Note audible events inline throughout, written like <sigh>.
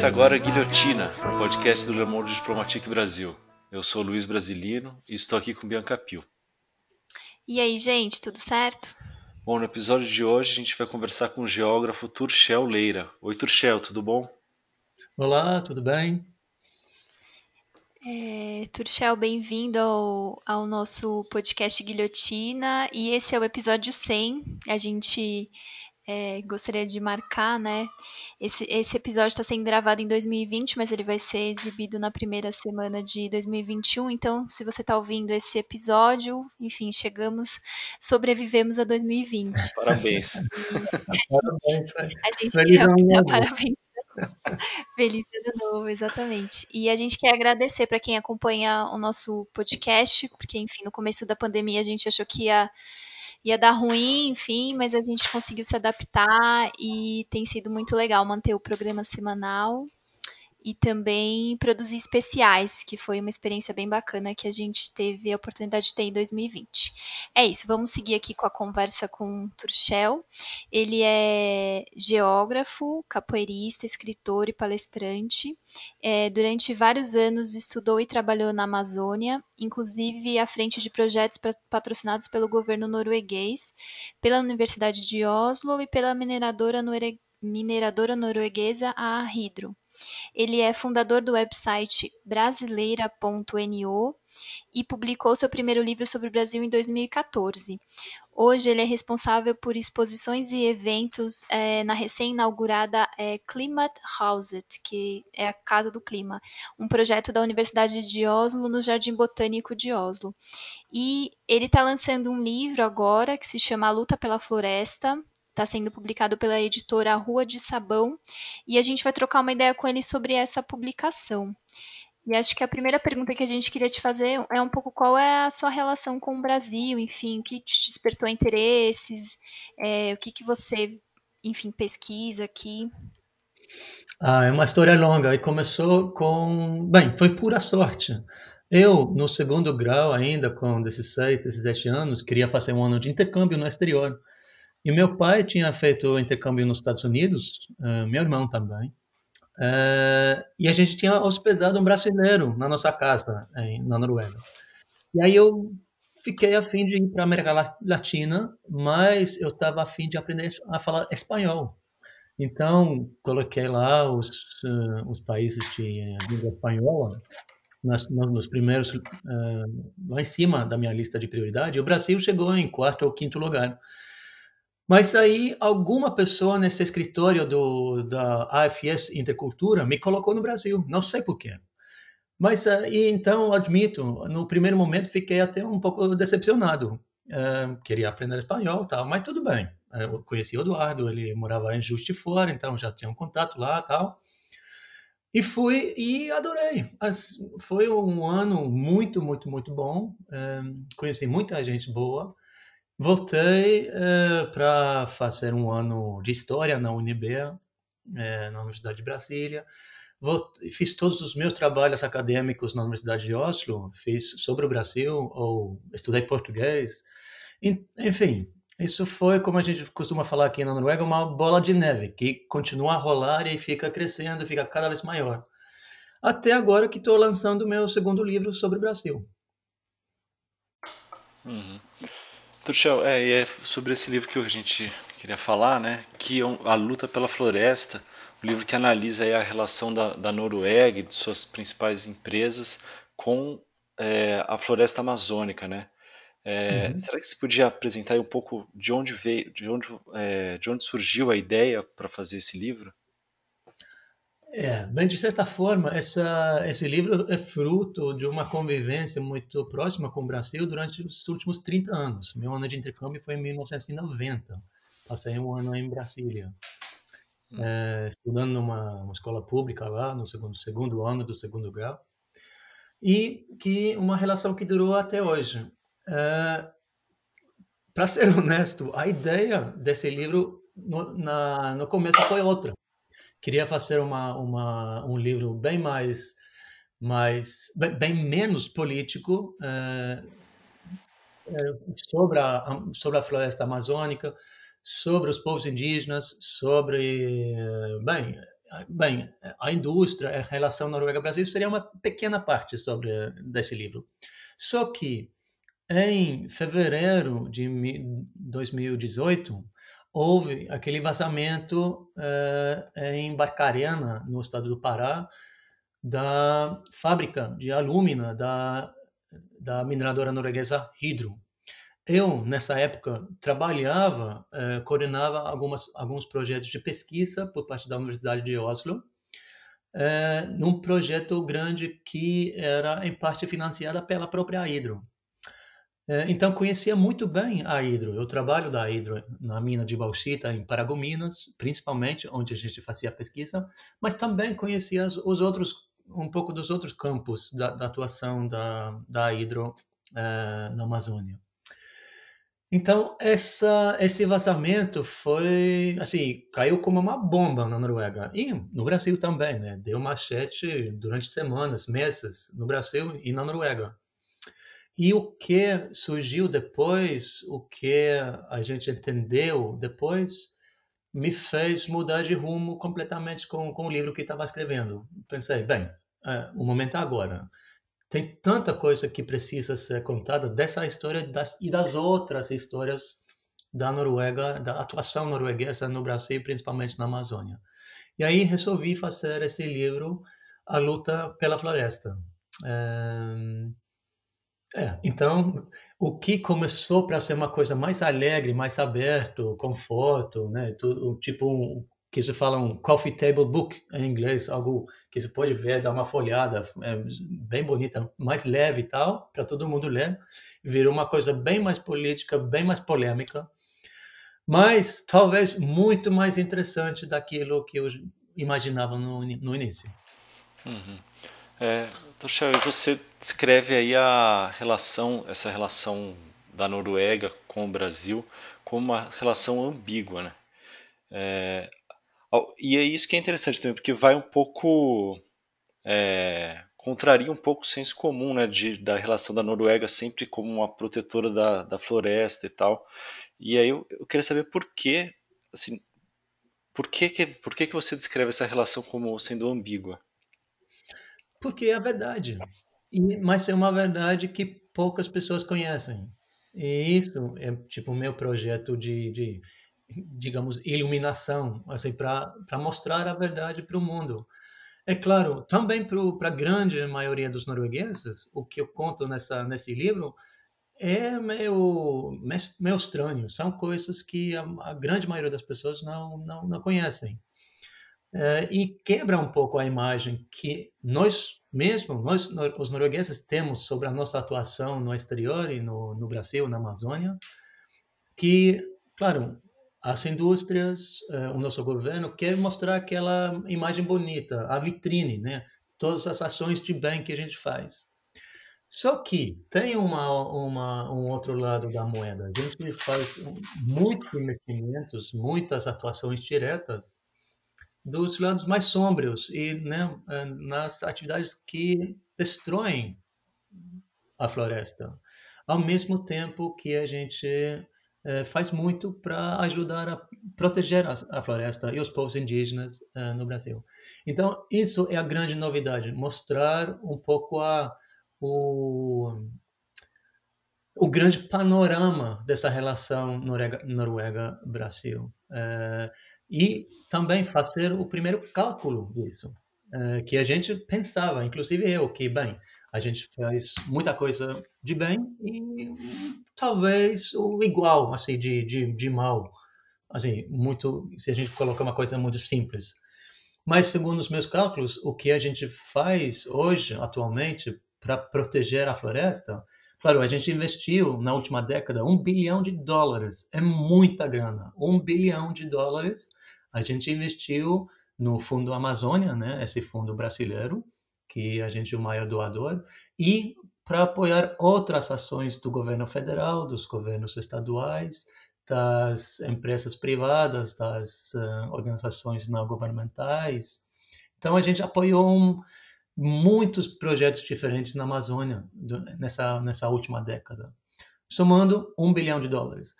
Começa agora a Guilhotina, o podcast do Le Monde Diplomatique Brasil. Eu sou Luiz Brasilino e estou aqui com Bianca Pio. E aí, gente, tudo certo? Bom, no episódio de hoje a gente vai conversar com o geógrafo Turchel Leira. Oi, Turchel, tudo bom? Olá, tudo bem? É, Turchel, bem-vindo ao, ao nosso podcast Guilhotina. E esse é o episódio 100. A gente é, gostaria de marcar, né? Esse, esse episódio está sendo gravado em 2020, mas ele vai ser exibido na primeira semana de 2021. Então, se você está ouvindo esse episódio, enfim, chegamos, sobrevivemos a 2020. <laughs> Parabéns. parabéns. A gente quer dar parabéns. <laughs> Feliz ano novo, exatamente. E a gente quer agradecer para quem acompanha o nosso podcast, porque, enfim, no começo da pandemia a gente achou que ia ia dar ruim, enfim, mas a gente conseguiu se adaptar e tem sido muito legal manter o programa semanal e também produzir especiais, que foi uma experiência bem bacana que a gente teve a oportunidade de ter em 2020. É isso, vamos seguir aqui com a conversa com Turchel. Ele é geógrafo, capoeirista, escritor e palestrante. É, durante vários anos estudou e trabalhou na Amazônia, inclusive à frente de projetos patrocinados pelo governo norueguês, pela Universidade de Oslo e pela mineradora, mineradora norueguesa a Hydro. Ele é fundador do website brasileira.no e publicou seu primeiro livro sobre o Brasil em 2014. Hoje ele é responsável por exposições e eventos é, na recém-inaugurada é, Climate House, que é a Casa do Clima, um projeto da Universidade de Oslo no Jardim Botânico de Oslo. E ele está lançando um livro agora que se chama A Luta pela Floresta, Está sendo publicado pela editora Rua de Sabão e a gente vai trocar uma ideia com ele sobre essa publicação. E acho que a primeira pergunta que a gente queria te fazer é um pouco qual é a sua relação com o Brasil, enfim, o que te despertou interesses, é, o que, que você, enfim, pesquisa aqui. Ah, é uma história longa e começou com, bem, foi pura sorte. Eu, no segundo grau ainda, com 16, 17 anos, queria fazer um ano de intercâmbio no exterior. E meu pai tinha feito intercâmbio nos Estados Unidos, uh, meu irmão também. Uh, e a gente tinha hospedado um brasileiro na nossa casa, em, na Noruega. E aí eu fiquei a fim de ir para a América Latina, mas eu estava a fim de aprender a falar espanhol. Então, coloquei lá os, uh, os países de língua espanhola nas, nos primeiros, lá em cima da minha lista de prioridade. O Brasil chegou em quarto ou quinto lugar. Mas aí alguma pessoa nesse escritório do, da AFS Intercultura me colocou no Brasil, não sei porquê. Mas aí então admito, no primeiro momento fiquei até um pouco decepcionado. Uh, queria aprender espanhol, tal, mas tudo bem. Eu conheci o Eduardo, ele morava em Justi Fora, então já tinha um contato lá, tal. E fui e adorei. Mas foi um ano muito, muito, muito bom. Conheci muita gente boa. Voltei uh, para fazer um ano de história na UNB, uh, na Universidade de Brasília. Voltei, fiz todos os meus trabalhos acadêmicos na Universidade de Oslo, fiz sobre o Brasil, ou estudei português. Enfim, isso foi, como a gente costuma falar aqui na Noruega, uma bola de neve que continua a rolar e fica crescendo, fica cada vez maior. Até agora que estou lançando meu segundo livro sobre o Brasil. Uhum. Turchel, é, é sobre esse livro que a gente queria falar, né? Que é a luta pela floresta, um livro que analisa a relação da, da Noruega e de suas principais empresas com é, a floresta amazônica, né? É, uhum. Será que você podia apresentar um pouco de onde veio, de onde, é, de onde surgiu a ideia para fazer esse livro? É, bem, de certa forma, essa, esse livro é fruto de uma convivência muito próxima com o Brasil durante os últimos 30 anos. Meu ano de intercâmbio foi em 1990. Passei um ano em Brasília, hum. é, estudando numa uma escola pública lá, no segundo, segundo ano do segundo grau. E que uma relação que durou até hoje. É, Para ser <laughs> honesto, a ideia desse livro no, na, no começo foi outra queria fazer uma, uma, um livro bem mais, mais bem, menos político é, sobre, a, sobre a floresta amazônica, sobre os povos indígenas, sobre, bem, bem, a indústria, a relação Noruega-Brasil seria uma pequena parte sobre desse livro. Só que em fevereiro de 2018 houve aquele vazamento uh, em Barcarena, no estado do Pará, da fábrica de alúmina da, da mineradora norueguesa Hydro. Eu, nessa época, trabalhava, uh, coordenava algumas, alguns projetos de pesquisa por parte da Universidade de Oslo, num projeto grande que era, em parte, financiada pela própria Hydro. É, então, conhecia muito bem a Hidro. Eu trabalho da Hidro na mina de bauxita em Paragominas, principalmente onde a gente fazia pesquisa, mas também conhecia os outros, um pouco dos outros campos da, da atuação da, da Hidro é, na Amazônia. Então, essa, esse vazamento foi, assim, caiu como uma bomba na Noruega. E no Brasil também, né? Deu machete durante semanas, meses, no Brasil e na Noruega. E o que surgiu depois, o que a gente entendeu depois, me fez mudar de rumo completamente com, com o livro que estava escrevendo. Pensei, bem, é, o momento é agora. Tem tanta coisa que precisa ser contada dessa história das, e das outras histórias da Noruega, da atuação norueguesa no Brasil, principalmente na Amazônia. E aí resolvi fazer esse livro, A Luta pela Floresta. É é, então, o que começou para ser uma coisa mais alegre, mais aberto, com foto, né, tudo, tipo um, que se fala um coffee table book em inglês, algo que você pode ver, dar uma folhada, é bem bonita, mais leve e tal, para todo mundo ler, virou uma coisa bem mais política, bem mais polêmica, mas talvez muito mais interessante daquilo que eu imaginava no, no início. Uhum. É, Torchel, você descreve aí a relação, essa relação da Noruega com o Brasil como uma relação ambígua, né? É, e é isso que é interessante também, porque vai um pouco é, contraria um pouco o senso comum, né, de, da relação da Noruega sempre como uma protetora da, da floresta e tal. E aí eu, eu queria saber por que, assim, por que que, por que que você descreve essa relação como sendo ambígua? Porque é a verdade. E, mas é uma verdade que poucas pessoas conhecem. E isso é tipo o meu projeto de, de digamos, iluminação, assim, para mostrar a verdade para o mundo. É claro, também para a grande maioria dos noruegueses, o que eu conto nessa, nesse livro é meio, meio estranho. São coisas que a, a grande maioria das pessoas não, não, não conhecem. Uh, e quebra um pouco a imagem que nós mesmo, nós, os noruegueses, temos sobre a nossa atuação no exterior e no, no Brasil, na Amazônia, que, claro, as indústrias, uh, o nosso governo quer mostrar aquela imagem bonita, a vitrine, né? Todas as ações de bem que a gente faz. Só que tem uma, uma, um outro lado da moeda. A gente faz muitos investimentos, muitas atuações diretas dos lados mais sombrios e né, eh, nas atividades que destroem a floresta, ao mesmo tempo que a gente é, faz muito para ajudar a proteger a, a, floresta e os povos indígenas é, no Brasil. Então, isso é a grande novidade, mostrar um pouco a, o, o grande panorama dessa relação Noruega-Brasil. É, e também fazer o primeiro cálculo disso, uh, que a gente pensava, inclusive eu, que, bem, a gente faz muita coisa de bem e talvez o igual, assim, de, de, de mal, assim, muito, se a gente colocar uma coisa muito simples. Mas, segundo os meus cálculos, o que a gente faz hoje, atualmente, para proteger a floresta, Claro, a gente investiu na última década um bilhão de dólares. É muita grana. Um bilhão de dólares a gente investiu no Fundo Amazônia, né? Esse fundo brasileiro, que a gente é o maior doador, e para apoiar outras ações do governo federal, dos governos estaduais, das empresas privadas, das uh, organizações não governamentais. Então a gente apoiou um, muitos projetos diferentes na Amazônia nessa, nessa última década, somando um bilhão de dólares.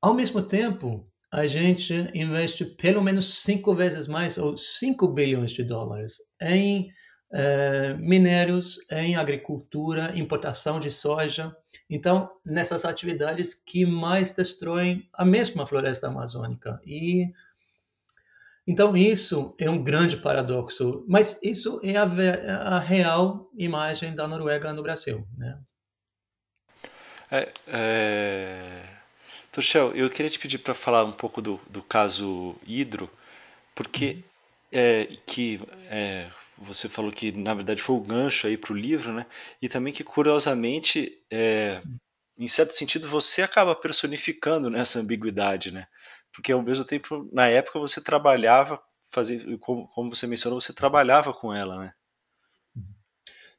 Ao mesmo tempo, a gente investe pelo menos cinco vezes mais, ou 5 bilhões de dólares, em eh, minérios, em agricultura, importação de soja. Então, nessas atividades que mais destroem a mesma floresta amazônica. E então isso é um grande paradoxo, mas isso é a, a real imagem da Noruega no Brasil, né? É, é... Eu queria te pedir para falar um pouco do, do caso Hidro, porque uhum. é, que é, você falou que na verdade foi o gancho aí para o livro, né? E também que curiosamente, é, em certo sentido, você acaba personificando nessa ambiguidade, né? Porque ao mesmo tempo, na época você trabalhava, fazia, como, como você mencionou, você trabalhava com ela, né?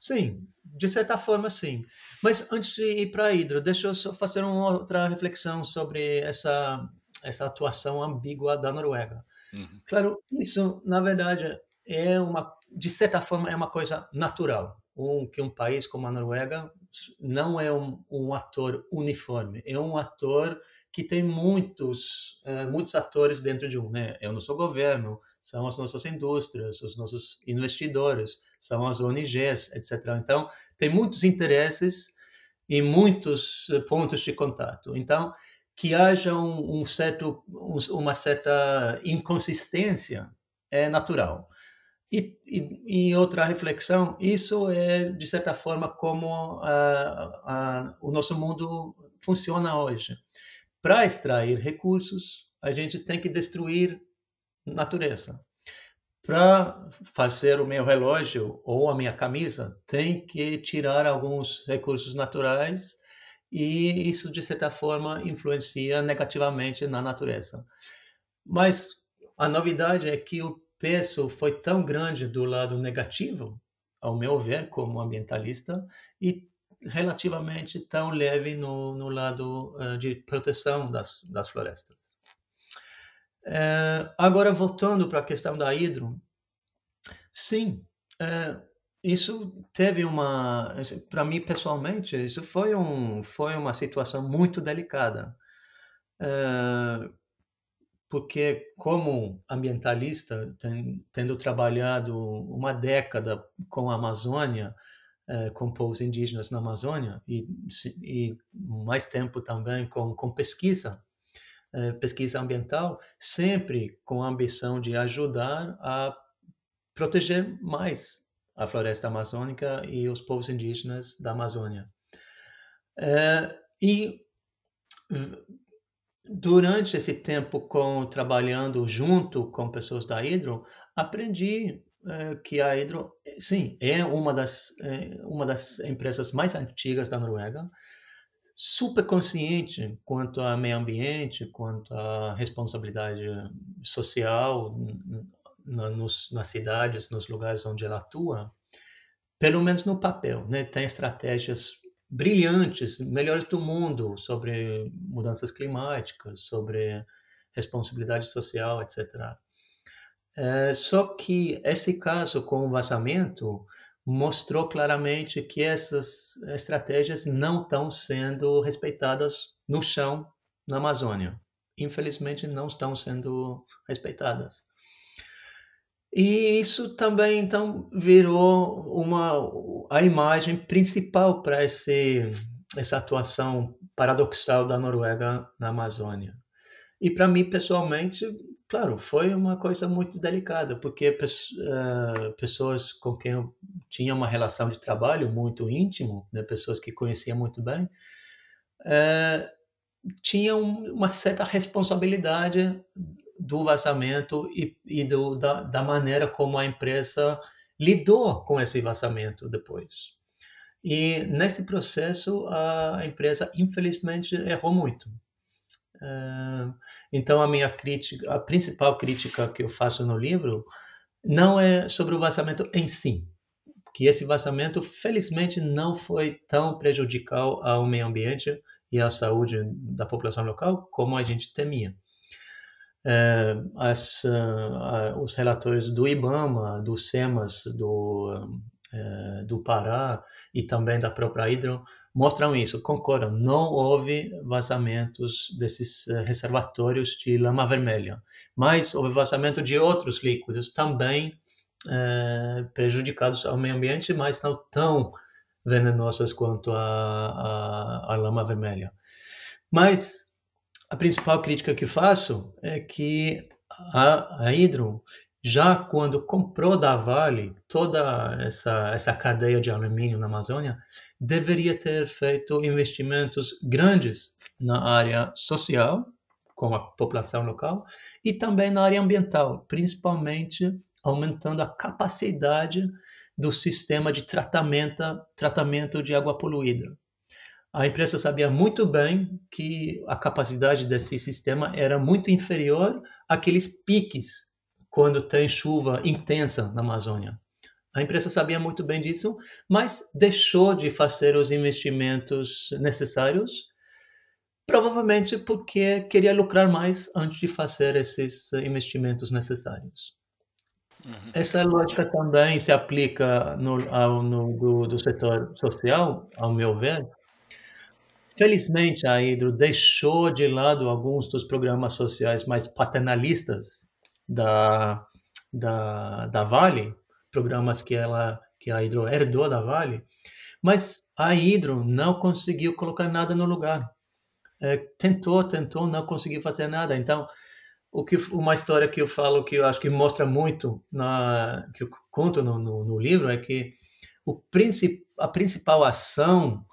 Sim, de certa forma, sim. Mas antes de ir para a Hidro, deixa eu só fazer uma outra reflexão sobre essa, essa atuação ambígua da Noruega. Uhum. Claro, isso, na verdade, é uma, de certa forma, é uma coisa natural. Um, que um país como a Noruega não é um, um ator uniforme, é um ator que tem muitos, uh, muitos atores dentro de um. Né? É o nosso governo, são as nossas indústrias, os nossos investidores, são as ONGs, etc. Então, tem muitos interesses e muitos eh, pontos de contato. Então, que haja um, um certo, um, uma certa inconsistência é natural. E, e, e, outra reflexão, isso é, de certa forma, como a, a, o nosso mundo funciona hoje. Para extrair recursos, a gente tem que destruir natureza. Para fazer o meu relógio ou a minha camisa, tem que tirar alguns recursos naturais e isso, de certa forma, influencia negativamente na natureza. Mas a novidade é que o peso foi tão grande do lado negativo, ao meu ver, como ambientalista, e relativamente tão leve no, no lado uh, de proteção das, das florestas. É, agora, voltando para a questão da hidro, sim, é, isso teve uma, para mim pessoalmente, isso foi, um, foi uma situação muito delicada. Porque, como ambientalista, tendo trabalhado uma década com a Amazônia, é, com povos indígenas na Amazônia, e, e mais tempo também com, com pesquisa, eh, pesquisa ambiental, sempre com a ambição de ajudar a proteger mais a floresta amazônica e os povos indígenas da Amazônia. É, e durante esse tempo com trabalhando junto com pessoas da Hidro, aprendi é, que a Hidro, sim, é uma das é, uma das empresas mais antigas da Noruega, super consciente quanto ao meio ambiente, quanto à responsabilidade social na, nos, nas cidades, nos lugares onde ela atua, pelo menos no papel, né? Tem estratégias brilhantes, melhores do mundo sobre mudanças climáticas, sobre responsabilidade social, etc. É, só que esse caso com o vazamento mostrou claramente que essas estratégias não estão sendo respeitadas no chão na Amazônia. Infelizmente, não estão sendo respeitadas. E isso também então virou uma a imagem principal para esse essa atuação paradoxal da Noruega na Amazônia. E para mim pessoalmente Claro, foi uma coisa muito delicada, porque uh, pessoas com quem eu tinha uma relação de trabalho muito íntimo, né, pessoas que conhecia muito bem, uh, tinham uma certa responsabilidade do vazamento e, e do, da, da maneira como a empresa lidou com esse vazamento depois. E nesse processo, a empresa, infelizmente, errou muito. Ah, então a minha crítica, a principal crítica que eu faço no livro não é sobre o vazamento em si, que esse vazamento felizmente não foi tão prejudicial ao meio ambiente e à saúde da população local como a gente temia. Uh, as, uh, os relatórios do IBAMA, do SEMAS, do do Pará e também da própria Hidro mostram isso, concordam, não houve vazamentos desses eh, reservatórios de lama vermelha, mas houve vazamento de outros líquidos também eh, prejudicados ao meio ambiente, mas não tão venenosas quanto a, a, a lama vermelha. Mas a principal crítica que faço é que a, a Hidro já quando comprou da Vale toda essa, essa cadeia de alumínio na Amazônia, deveria ter feito investimentos grandes na área social, com a população local, e também na área ambiental, principalmente aumentando a capacidade do sistema de tratamento, tratamento de água poluída. A empresa sabia muito bem que a capacidade desse sistema era muito inferior àqueles piques quando tem chuva intensa na Amazônia. A empresa sabia muito bem disso, mas deixou de fazer os investimentos necessários, provavelmente porque queria lucrar mais antes de fazer esses investimentos necessários. Uhum. Essa lógica também se aplica no, ao, no, do, do setor social, ao meu ver. Felizmente, a Hidro deixou de lado alguns dos programas sociais mais paternalistas da, da, da Vale, programas que ela que a Hidro herdou da Vale, mas a Hidro não conseguiu colocar nada no lugar. É, tentou, tentou, não conseguiu fazer nada. Então, o que uma história que eu falo que eu acho que mostra muito na que eu conto no, no, no livro é que o princip, a principal ação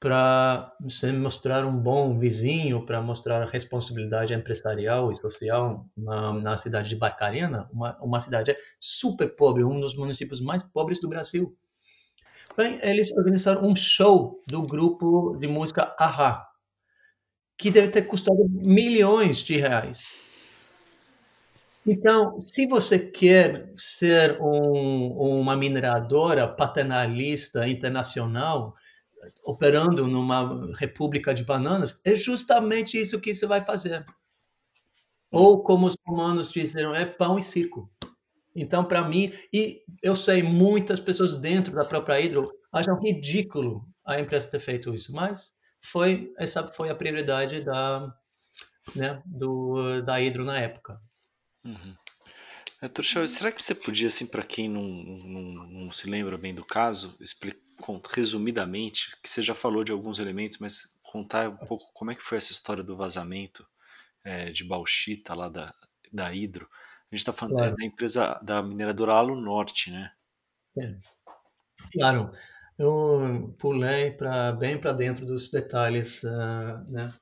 para mostrar um bom vizinho, para mostrar responsabilidade empresarial e social na, na cidade de Barcarena, uma, uma cidade super pobre, um dos municípios mais pobres do Brasil. Bem, eles organizaram um show do grupo de música Ahá, que deve ter custado milhões de reais. Então, se você quer ser um, uma mineradora paternalista internacional, operando numa república de bananas, é justamente isso que você vai fazer. Ou como os romanos diziam, é pão e circo. Então, para mim, e eu sei, muitas pessoas dentro da própria Hidro acham ridículo a empresa ter feito isso, mas foi essa foi a prioridade da, né, do, da Hidro na época. Uhum. É, Turchel, será que você podia, assim, para quem não, não, não se lembra bem do caso, explicar resumidamente, que você já falou de alguns elementos, mas contar um pouco como é que foi essa história do vazamento é, de bauxita lá da, da Hidro. A gente está falando claro. da empresa da mineradora Alo Norte, né? É. Claro, eu pulei para bem para dentro dos detalhes, uh, né?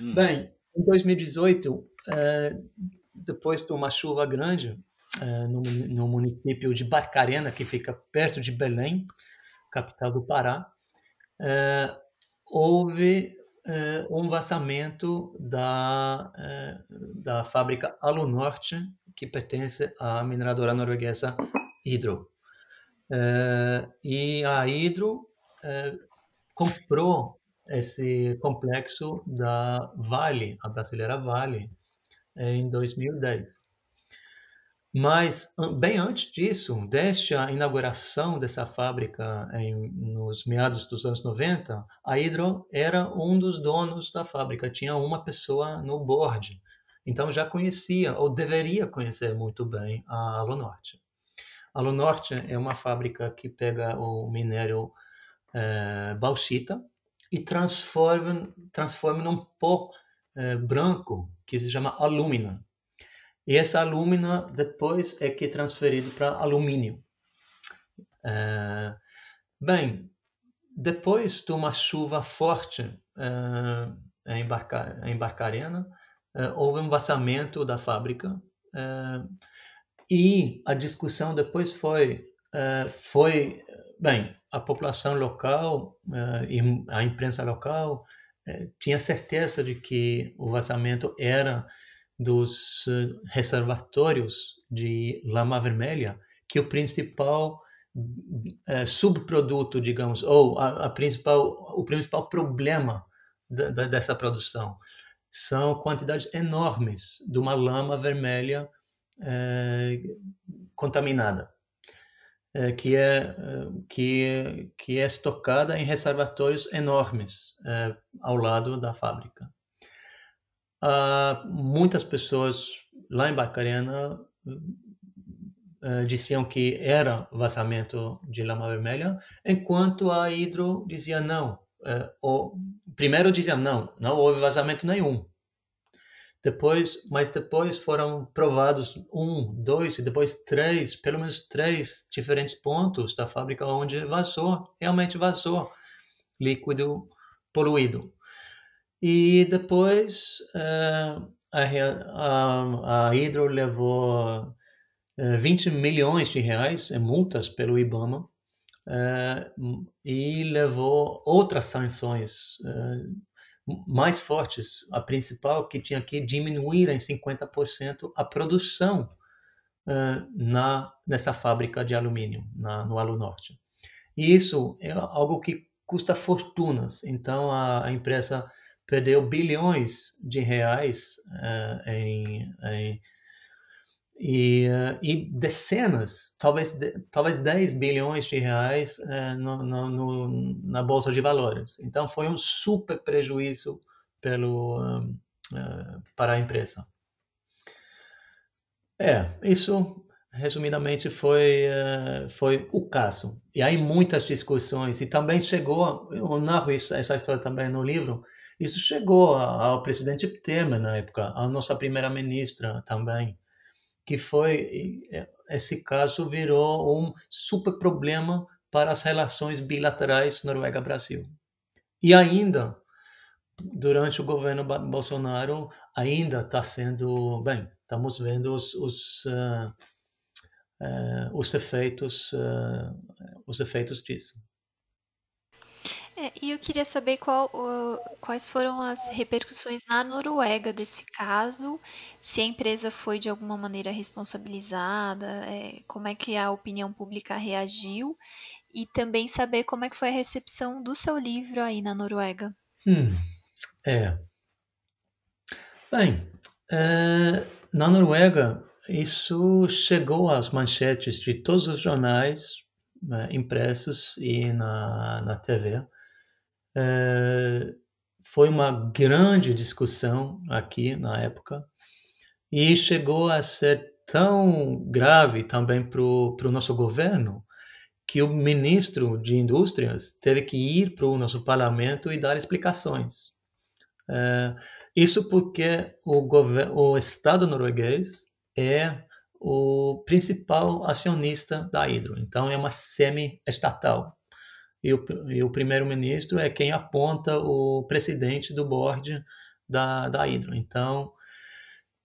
Hum. Bem, em 2018, uh, é, depois de uma chuva grande uh, no, no município de Barcarena, que fica perto de Belém, capital do Pará, é, houve é, um vazamento da, é, da fábrica Alunorte, que pertence à mineradora norueguesa Hydro. e a Hydro comprou esse complexo da Vale, a brasileira Vale, em 2010. Mas, bem antes disso, desde a inauguração dessa fábrica em, nos meados dos anos 90, a Hydro era um dos donos da fábrica, tinha uma pessoa no board. Então já conhecia, ou deveria conhecer muito bem, a Alunorte. A Alunorte é uma fábrica que pega o minério é, bauxita e transforma, transforma num pó é, branco que se chama alumina e essa alumina depois é que é transferido para alumínio. É, bem, depois de uma chuva forte é, em, Barca, em Barcarena, é, houve um vazamento da fábrica e a discussão depois foi, foi bem, a população local e a imprensa local tinha certeza de que o vazamento era dos eh, reservatórios de lama vermelha, que o principal é, subproduto, digamos, ou a, a, principal, o principal problema da, da, dessa produção são quantidades enormes de uma lama vermelha é, contaminada. é, que é que que é estocada em reservatórios enormes ao lado da fábrica. Uh, muitas pessoas lá em Barcarena uh, diziam que era vazamento de lama vermelha, enquanto a Hidro dizia não. Uh, o, primeiro dizia não, não houve vazamento nenhum. Depois, mas depois foram provados um, dois e depois três, pelo menos três diferentes pontos da fábrica onde vazou, realmente vazou líquido poluído. E depois uh, a, a, a levou uh, eh, 20 milhões de reais em multas pelo IBAMA uh, e levou outras sanções mais fortes. A principal que tinha que diminuir em 50% a produção na nessa fábrica de alumínio na, no Alunorte. E isso é algo que custa fortunas. Então a, a empresa perdeu bilhões de reais uh, em, em e, uh, e, dezenas, talvez, de, talvez 10 bilhões de reais uh, no, no, no, na Bolsa de Valores. Então, foi um super prejuízo pelo, para a empresa. É, isso, resumidamente, foi, foi o caso. E aí muitas discussões, e também chegou, eu narro isso, essa história também no livro, isso chegou ao presidente Temer na época, à nossa primeira-ministra também, que foi esse caso virou um super problema para as relações bilaterais Noruega-Brasil. E ainda durante o governo Bolsonaro ainda está sendo bem, estamos vendo os, os uh, uh, os efeitos uh, os efeitos disso. É, e eu queria saber qual, uh, quais foram as repercussões na Noruega desse caso, se a empresa foi de alguma maneira responsabilizada, é, como é que a opinião pública reagiu, e também saber como é que foi a recepção do seu livro aí na Noruega. Hum, é. Bem, é, na Noruega, isso chegou às manchetes de todos os jornais né, impressos e na, na TV é, foi uma grande discussão aqui na época e chegou a ser tão grave também para o nosso governo que o ministro de Indústrias teve que ir para o nosso parlamento e dar explicações. É, isso porque o, o Estado norueguês é o principal acionista da Hydro, então é uma semi-estatal e o, e o primeiro-ministro é quem aponta o presidente do board da, da Hydro. Então,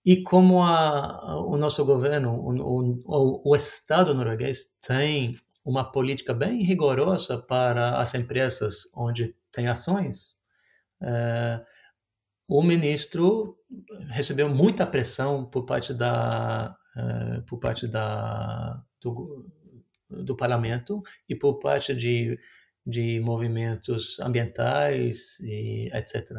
e como a, o nosso governo, o, o, o Estado norueguês tem uma política bem rigorosa para as empresas onde tem ações, é, o ministro recebeu muita pressão por parte da é, por parte da do, do parlamento e por parte de de movimentos ambientais e etc.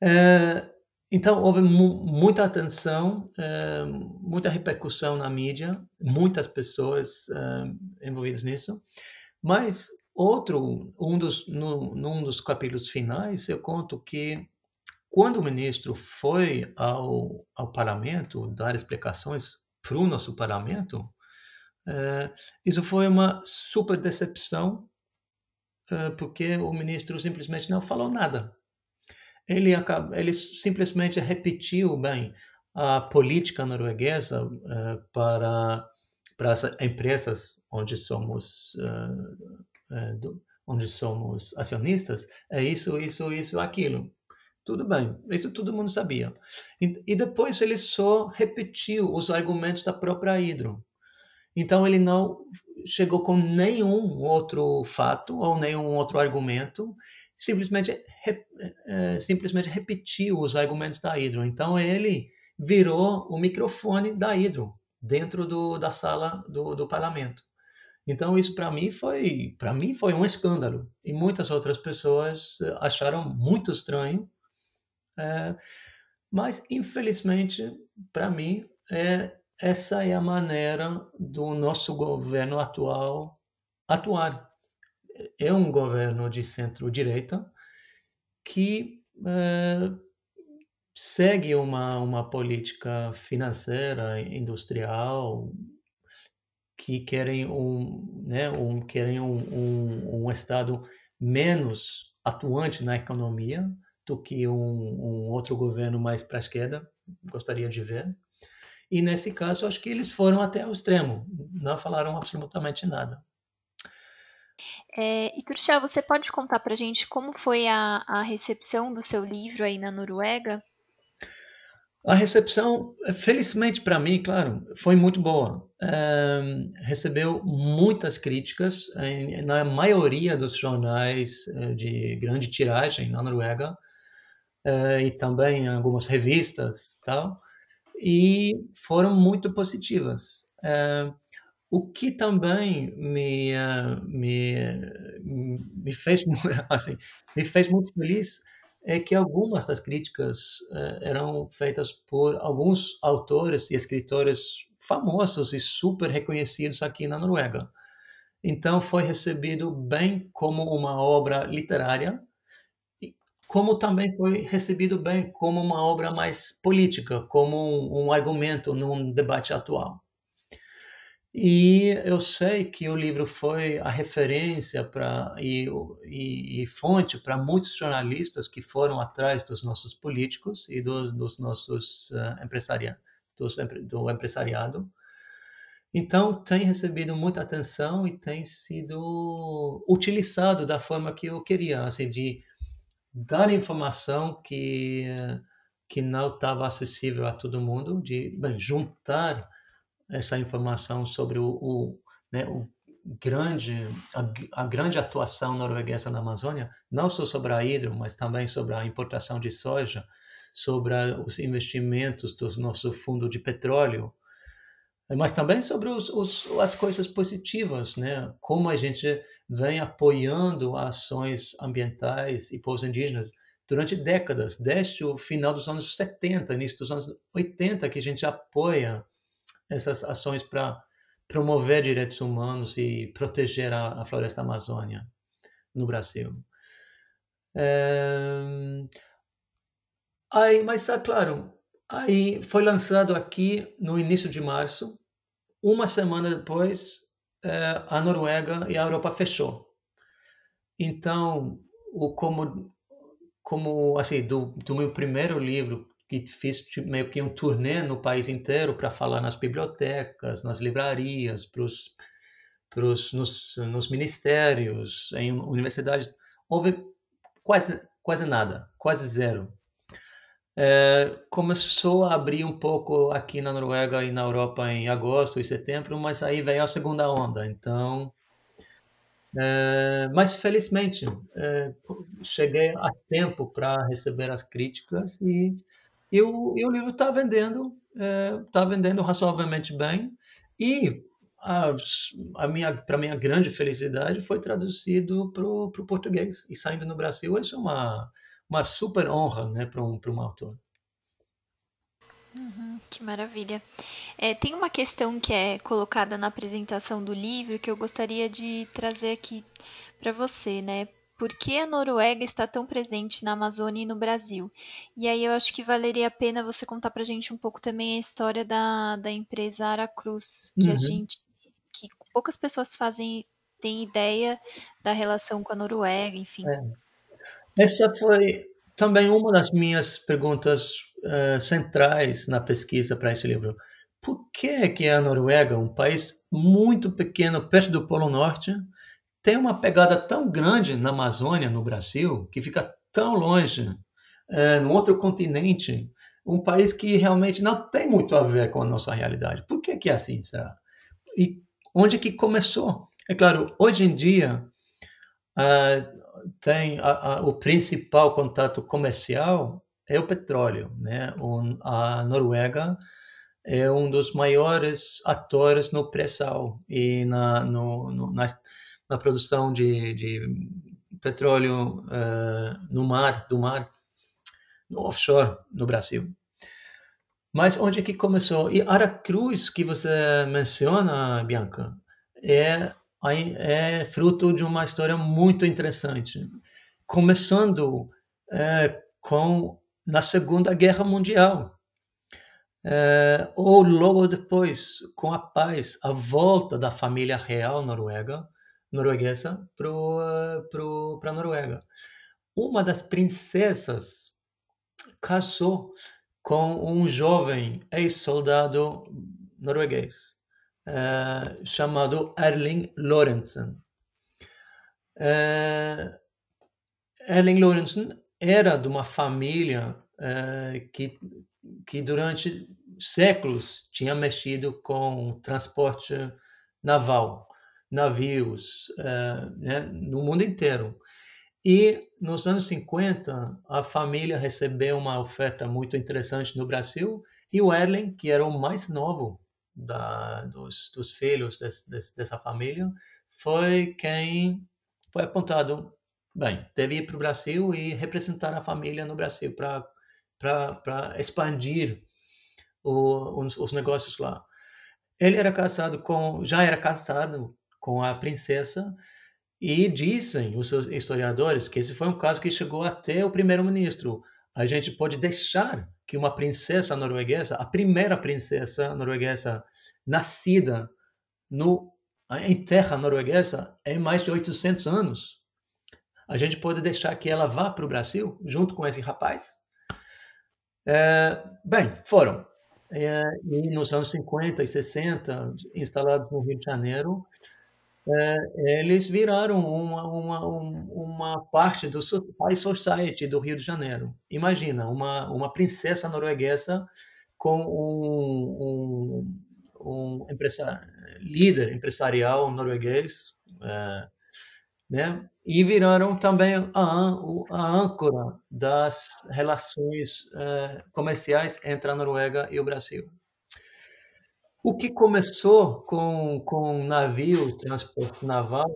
É, então, houve mu muita atenção, é, muita repercussão na mídia, muitas pessoas é, envolvidas nisso, mas outro, um dos, no, num dos capítulos finais, eu conto que quando o ministro foi ao, ao parlamento dar explicações para o nosso parlamento, Uh, isso foi uma super decepção, uh, porque o ministro simplesmente não falou nada. Ele, ele simplesmente repetiu bem a política norueguesa uh, para, para as empresas onde somos do, onde somos acionistas é isso, isso, isso, aquilo. Tudo bem, isso todo mundo sabia. E, e depois ele só repetiu os argumentos da própria Hydro. Então ele não chegou com nenhum outro fato ou nenhum outro argumento, simplesmente, é, simplesmente repetiu os argumentos da Hydro. Então ele virou o microfone da Hydro dentro do, da sala do, do parlamento. Então isso para mim foi para mim foi um escândalo e muitas outras pessoas eh, acharam muito estranho, é, mas infelizmente para mim é essa é a maneira do nosso governo atual atuar. É um governo de centro-direita que é, segue uma, uma política financeira, industrial, que querem um, né, um, querem um, um, um Estado menos atuante na economia do que um, um outro governo mais para a esquerda gostaria de ver. E nesse caso, acho que eles foram até o extremo, não falaram absolutamente nada. É, e Turchel, você pode contar para a gente como foi a, a recepção do seu livro aí na Noruega? A recepção, felizmente para mim, claro, foi muito boa. Um, recebeu muitas críticas em, na maioria dos jornais uh, de grande tiragem na Noruega uh, e também em algumas revistas tal e foram muito positivas. Uh, o que também me, me, me fez <laughs> assim, me fez muito feliz é que algumas das críticas uh, eram feitas por alguns autores e escritores famosos e super reconhecidos aqui na Noruega. Então foi recebido bem como uma obra literária, como também foi recebido bem como uma obra mais política, como um, um argumento num debate atual. E eu sei que o livro foi a referência para e, e, e, fonte para muitos jornalistas que foram atrás dos nossos políticos e dos, dos nossos uh, do empresariado. Então, tem recebido muita atenção e tem sido utilizado da forma que eu queria, assim, de dar informação que, que não estava acessível a todo mundo, de bem, juntar essa informação sobre o, o, né, o grande, a, a, grande atuação norueguesa na Amazônia, não só sobre a hidro, mas também sobre a importação de soja, sobre a, os investimentos do nosso fundo de petróleo, mas também sobre os, os, as coisas positivas, né? Como a gente vem apoiando ações ambientais e povos indígenas durante décadas, desde o final dos anos 70, início dos anos 80, que a gente apoia essas ações para promover direitos humanos e proteger a, a floresta amazônia no Brasil. É... Aí, mas, é claro, aí foi lançado aqui no início de março. Uma semana depois, é, a Noruega e a Europa fechou. Então, o como como assim do, do meu primeiro livro que fiz tipo, meio que um turnê no país inteiro para falar nas bibliotecas, nas livrarias, pros, pros, nos, nos ministérios, em universidades. Houve quase, quase nada, quase zero. É, começou a abrir um pouco aqui na Noruega e na Europa em agosto e setembro, mas aí veio a segunda onda. Então, é, mas felizmente é, cheguei a tempo para receber as críticas e e o, e o livro está vendendo, está vendendo razoavelmente bem. E a, a minha, para minha grande felicidade, foi traduzido para o português e saindo no Brasil. Isso é uma, uma super honra, né, para um, para um autor. Uhum, que maravilha. É, tem uma questão que é colocada na apresentação do livro que eu gostaria de trazer aqui para você, né? por que a Noruega está tão presente na Amazônia e no Brasil. E aí eu acho que valeria a pena você contar para a gente um pouco também a história da, da empresa Aracruz, que uhum. a gente, que poucas pessoas fazem, têm ideia da relação com a Noruega, enfim. É. Essa foi também uma das minhas perguntas uh, centrais na pesquisa para esse livro. Por que que a Noruega, um país muito pequeno perto do Polo Norte, tem uma pegada tão grande na Amazônia, no Brasil, que fica tão longe, é, no outro continente, um país que realmente não tem muito a ver com a nossa realidade. Por que, que é assim, será? E onde que começou? É claro, hoje em dia, uh, tem a, a, o principal contato comercial é o petróleo, né? O, a Noruega é um dos maiores atores no pré-sal e na, no, no, nas, na produção de, de petróleo uh, no mar, do mar, no offshore no Brasil. Mas onde é que começou? E Aracruz, que você menciona, Bianca, é, é fruto de uma história muito interessante. Começando é, com na Segunda Guerra Mundial. É, ou logo depois, com a paz, a volta da família real noruega, norueguesa para a Noruega. Uma das princesas casou com um jovem ex-soldado norueguês uh, chamado Erling Lorentzen. Uh, Erling Lorentzen era de uma família uh, que, que durante séculos tinha mexido com transporte naval, navios, né, no mundo inteiro. E nos anos 50, a família recebeu uma oferta muito interessante no Brasil e o Erlen, que era o mais novo da, dos, dos, filhos desse, desse, dessa família, foi quem foi apontado, bem, deve ir para o Brasil e representar a família no Brasil para expandir o, os, os negócios lá. Ele era casado com, já era casado com a princesa e dizem os historiadores que esse foi um caso que chegou até o primeiro-ministro. A gente pode deixar que uma princesa norueguesa, a primeira princesa norueguesa nascida no, em terra norueguesa, em mais de 800 anos, a gente pode deixar que ela vá para o Brasil junto com esse rapaz? É, bem, foram. É, e nos anos 50 e 60, instalados no Rio de Janeiro, é, eles viraram uma, uma, uma parte do High Society do Rio de Janeiro. Imagina, uma, uma princesa norueguesa com um, um, um empresa, líder empresarial norueguês, é, né? e viraram também a, a âncora das relações é, comerciais entre a Noruega e o Brasil. O que começou com, com navio, transporte naval,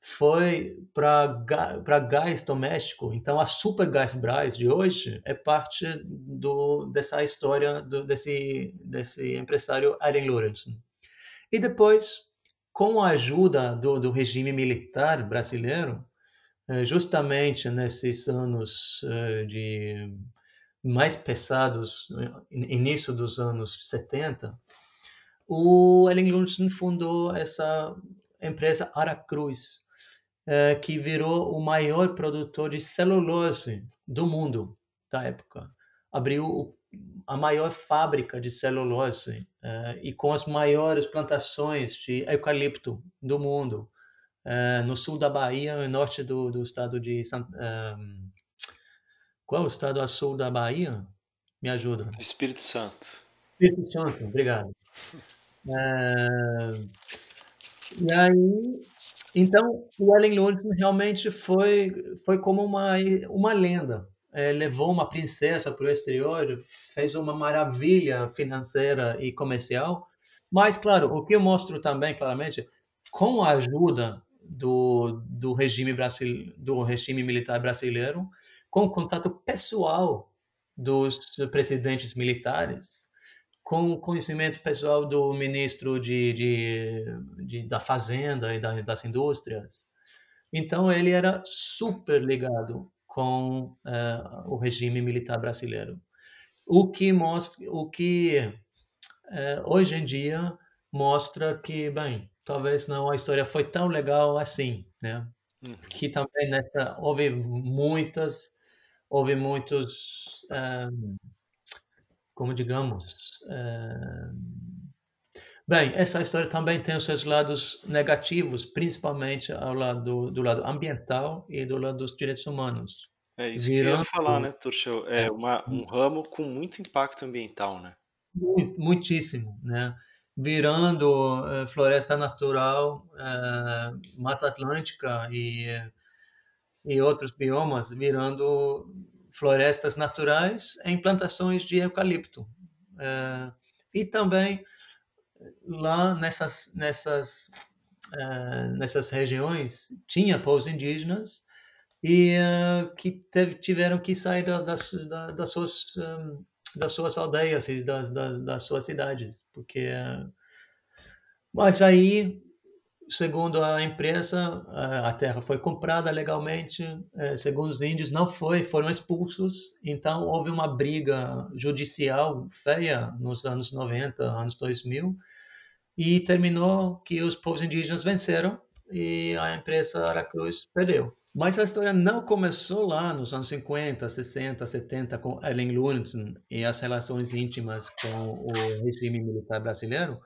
foi para gás doméstico. Então, a Super Gás Brás de hoje é parte do, dessa história do, desse, desse empresário Allen Lorentzen. E depois, com a ajuda do, do regime militar brasileiro, eh, justamente nesses anos eh, de mais pesados, início dos anos 70, o Ellen Lundsen fundou essa empresa Aracruz, é, que virou o maior produtor de celulose do mundo da época. Abriu a maior fábrica de celulose é, e com as maiores plantações de eucalipto do mundo, é, no sul da Bahia, no norte do, do estado de qual é o estado a sul da Bahia? Me ajuda. Espírito Santo. Espírito Santo, obrigado. É... E aí, então, o Ellen Lorentzen realmente foi, foi como uma, uma lenda. É, levou uma princesa para o exterior, fez uma maravilha financeira e comercial. Mas, claro, o que eu mostro também claramente, com a ajuda do, do, regime, Brasil, do regime militar brasileiro, com o contato pessoal dos presidentes militares, com conhecimento pessoal do ministro de, de, de da Fazenda e da, das Indústrias. Então, ele era super ligado com uh, o regime militar brasileiro. O que mostra, o que uh, hoje em dia mostra que, bem, talvez não a história foi tão legal assim, né? Uhum. Que também nessa houve muitas, houve muitos um, eh, como digamos. É... Bem, essa história também tem os seus lados negativos, principalmente ao lado do lado ambiental e do lado dos direitos humanos. É isso Virando... que eu ia falar, né, Turchel? É uma, um ramo com muito impacto ambiental, né? Muitíssimo, né? Virando uh, floresta natural, uh, Mata Atlântica e, e outros biomas, virando florestas naturais em plantações de eucalipto. É, e também lá nessas, nessas, é, nessas regiões tinha povos indígenas e é, que teve, tiveram que sair das, das suas das suas aldeias e das, das, das suas cidades, porque mas aí segundo a imprensa, a terra foi comprada legalmente, é, segundo os índios, não foi, foram expulsos. Então, houve uma briga judicial feia nos anos 90, anos 2000, e terminou que os povos indígenas venceram e a empresa Aracruz perdeu. Mas a história não começou lá nos anos 50, 60, 70 com Ellen Lundsen e as relações íntimas com o regime militar brasileiro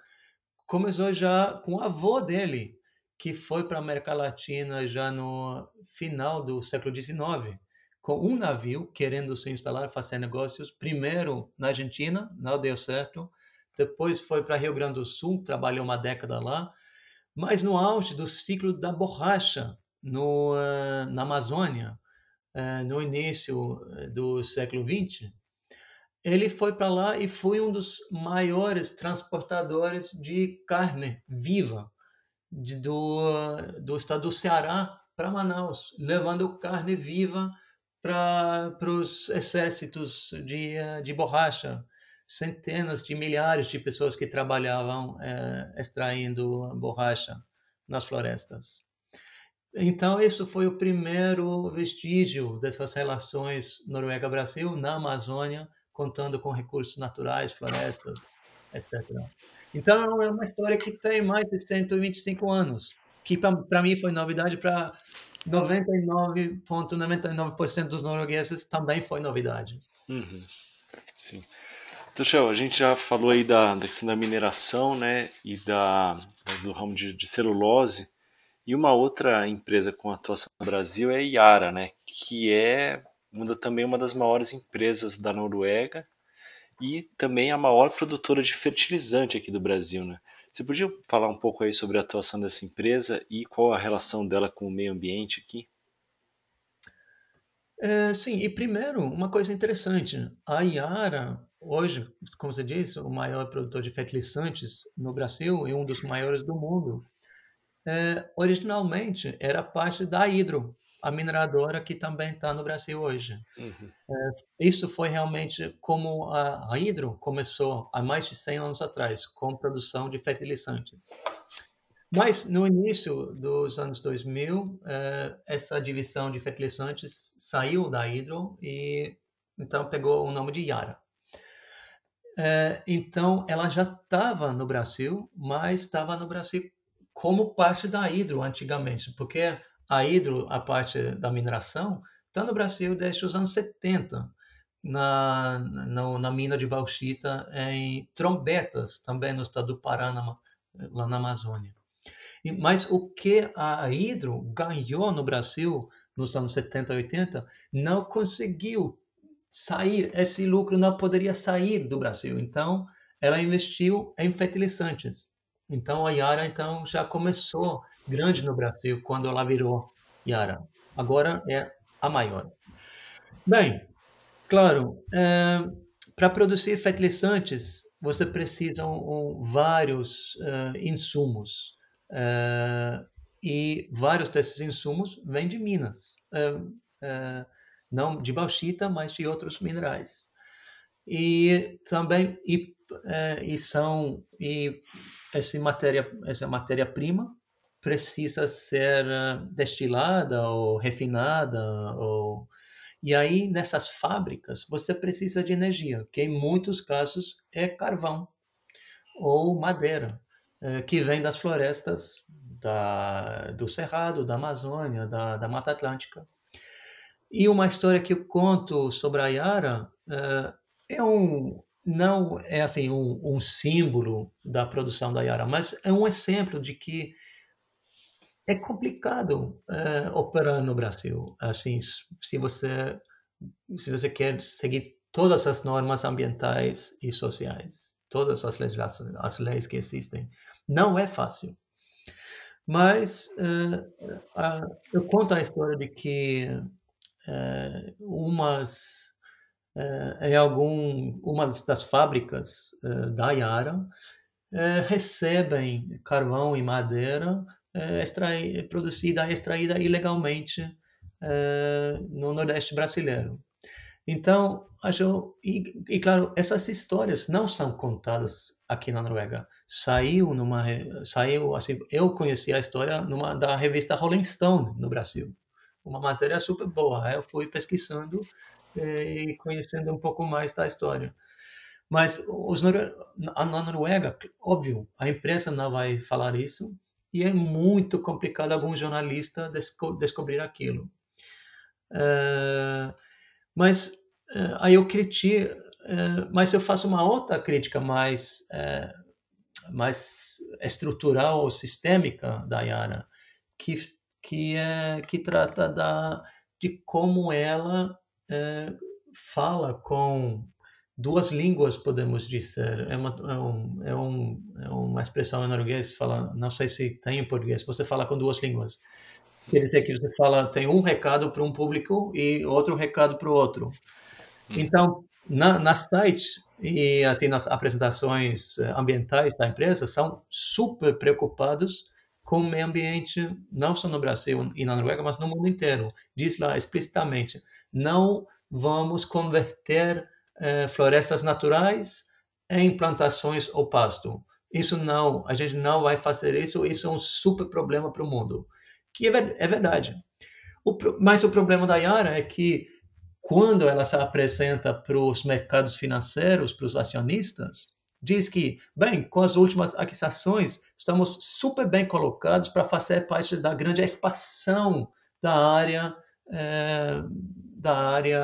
começou já com o avô dele, que foi para a América Latina já no final do século XIX, com um navio querendo se instalar, fazer negócios, primeiro na Argentina, não deu certo, depois foi para Rio Grande do Sul, trabalhou uma década lá, mas no auge do ciclo da borracha no, uh, na Amazônia, uh, no início eh, do século XX, ele foi para lá e foi um dos maiores transportadores de carne viva de, do, do estado do Ceará para Manaus, levando carne viva para os exércitos de, de borracha. Centenas de milhares de pessoas que trabalhavam é, extraindo borracha nas florestas. Então, isso foi o primeiro vestígio dessas relações Noruega-Brasil na Amazônia, contando com recursos naturais, florestas, etc. Então, é uma história que tem mais de 125 anos, que para mim foi novidade, para 99,99% ,99 dos noruegueses também foi novidade. Uhum. Sim. Então, Shell, a gente já falou aí da, da questão da mineração, né, e da, do ramo de, de celulose, e uma outra empresa com atuação no Brasil é a Yara, né, que é uma, também uma das maiores empresas da Noruega e também a maior produtora de fertilizante aqui do Brasil. Né? Você podia falar um pouco aí sobre a atuação dessa empresa e qual a relação dela com o meio ambiente aqui? É, sim, e primeiro, uma coisa interessante, a Yara, hoje, como você disse, o maior produtor de fertilizantes no Brasil e um dos maiores do mundo é, originalmente era parte da Hidro, a mineradora que também está no Brasil hoje. Uhum. É, isso foi realmente como a, a Hidro começou há mais de 100 anos atrás, com produção de fertilizantes. Mas no início dos anos 2000, é, essa divisão de fertilizantes saiu da Hidro e então pegou o nome de Yara. É, então ela já estava no Brasil, mas estava no Brasil como parte da Hidro antigamente, porque a hidro, a parte da mineração, está no Brasil desde os anos 70, na, na, na, mina de bauxita em Trombetas, também no estado do Paraná, lá na Amazônia. E, mas o que a Hidro ganhou no Brasil nos anos 70 e 80 não conseguiu sair, esse lucro não poderia sair do Brasil. Então, ela investiu em fertilizantes. Então a Yara então já começou grande no Brasil quando ela virou Yara. Agora é a maior. Bem, claro, é, para produzir fertilizantes você precisa um, um, vários uh, insumos uh, e vários desses insumos vêm de minas, uh, não de bauxita, mas de outros minerais. E também e é, e são e essa matéria essa matéria prima precisa ser eh, destilada ou refinada ou e aí nessas fábricas você precisa de energia que em muitos casos é carvão ou madeira é, que vem das florestas da, do Cerrado, da Amazônia, da, da Mata Atlântica. E uma história que eu conto sobre a Yara é, é um, não é assim um, um, símbolo da produção da Yara, mas é um exemplo de que é complicado é, operar no Brasil. Assim, se você se você quer seguir todas as normas ambientais e sociais, todas as leis, as leis que existem, não é fácil. Mas é, eu conto a história de que é, umas é, em algum uma das fábricas é, da Yara é, recebem carvão e madeira extrai, produzida extraída ilegalmente no Nordeste brasileiro. Então, acho e, e, claro, essas histórias não são contadas aqui na Noruega. Saiu numa saiu assim, eu conheci a história numa da revista Rolling Stone no Brasil. Uma matéria super boa. Eu fui pesquisando e conhecendo um pouco mais da história. Mas os na Noruega, óbvio, a imprensa não vai falar isso e é muito complicado algum jornalista desco descobrir aquilo. Uh, mas uh, aí eu critico, uh, mas eu faço uma outra crítica mais mais estrutural ou sistêmica da Yara, que que é que trata da de como ela fala com duas línguas, podemos dizer. É uma, é, um, é, um, é uma expressão em norueguês, fala, não sei se tem em português, você fala com duas línguas. Quer dizer que você fala, tem um recado para um público e outro recado para o outro. Hum. Então, na, na site e assim nas apresentações eh, ambientais da empresa, são super preocupados com o meio ambiente, não só no Brasil e na Noruega, mas no mundo inteiro. Diz lá explicitamente, não vamos converter eh, florestas naturais em plantações ou pasto. Isso não, a gente não vai fazer isso, isso é um super problema para o mundo. Que é, é verdade. O, mas o problema da Yara é que quando ela se apresenta para os mercados financeiros, para os acionistas, diz que, bem, com as últimas aquisições, estamos super bem colocados para fazer parte da grande expansão da área, é, da área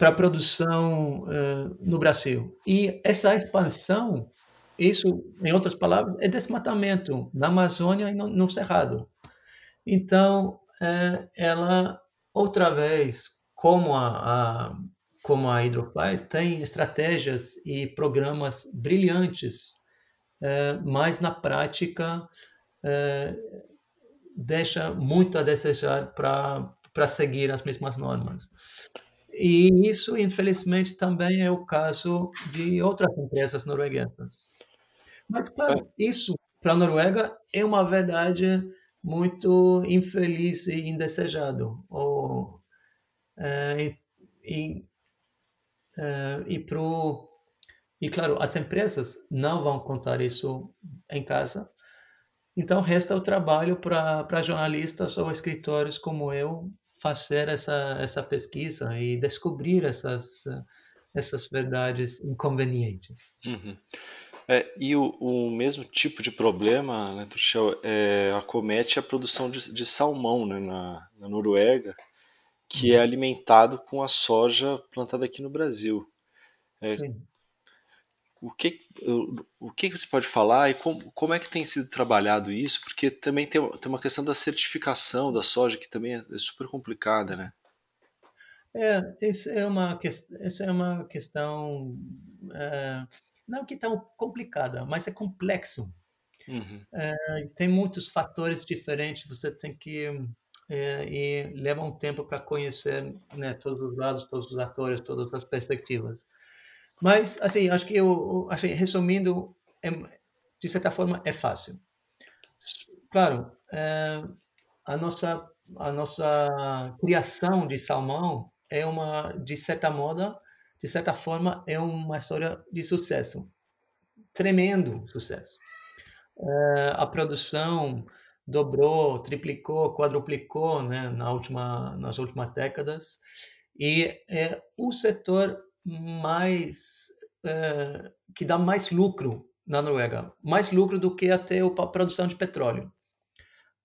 para a produção uh, no Brasil. E essa expansão, isso, em outras palavras, é desmatamento na Amazônia e no, no Cerrado. Então, uh, ela, outra vez, como a, a, como a Hidrofaz, tem estratégias e programas brilhantes, uh, mas na prática deixa muito a desejar para seguir as mesmas normas. E isso, infelizmente, também é o caso de outras empresas norueguesas. Mas, claro, é. isso para a Noruega é uma verdade muito infeliz e indesejado. Ou, é, e, é, e, pro, e, claro, as empresas não vão contar isso em casa. Então, resta o trabalho para jornalistas ou escritores como eu fazer essa essa pesquisa e descobrir essas essas verdades inconvenientes. Uhum. É, e o, o, mesmo tipo de problema, né, Truchel, é, acomete a produção de, de salmão né, na, na, Noruega, que é alimentado com a soja plantada aqui no Brasil. É, o que, o que você pode falar e como, como é que tem sido trabalhado isso? Porque também tem, tem uma questão da certificação da soja que também é, é super complicada, né? É, essa é uma, essa é uma questão é, não que tão complicada, mas é complexo. Uhum. É, tem muitos fatores diferentes, você tem que é, e leva um tempo para conhecer né, todos os lados, todos os atores, todas as perspectivas. Mas, assim, acho que eu, assim, resumindo, é, de certa forma, é fácil. Claro, é, a nossa a nossa criação de salmão é uma, de certa moda, de certa forma, é uma história de sucesso, tremendo sucesso. É, a produção dobrou, triplicou, quadruplicou, né, na última, nas últimas décadas, e é o setor mais é, que dá mais lucro na Noruega, mais lucro do que até a produção de petróleo.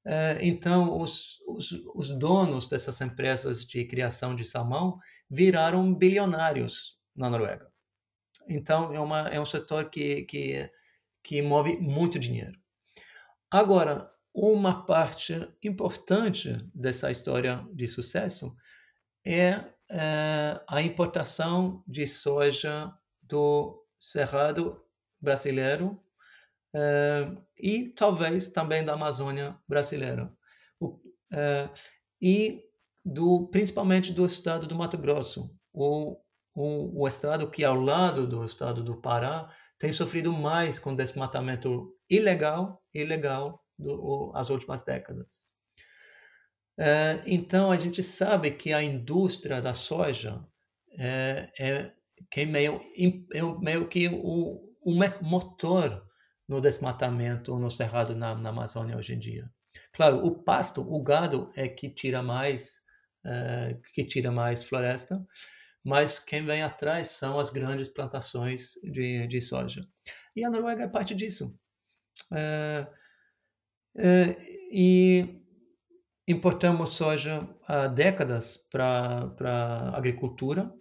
É, então, os, os, os, donos dessas empresas de criação de salmão viraram bilionários na Noruega. Então, é, uma, é um setor que, que, que move muito dinheiro. Agora, uma parte importante dessa história de sucesso é é, a importação de soja do Cerrado brasileiro é, e talvez também da Amazônia brasileira. O, é, e do, principalmente do estado do Mato Grosso, o, o, o estado que ao lado do estado do Pará tem sofrido mais com desmatamento ilegal, ilegal do, as últimas décadas. É, então, a gente sabe que a indústria da soja é, é, que é meio, é meio que o, o motor no desmatamento no cerrado na, na Amazônia hoje em dia. Claro, o pasto, o gado é que tira mais, é, que tira mais floresta, mas quem vem atrás são as grandes plantações de, de soja. E a Noruega é parte disso. É, e importamos soja há décadas para a agricultura,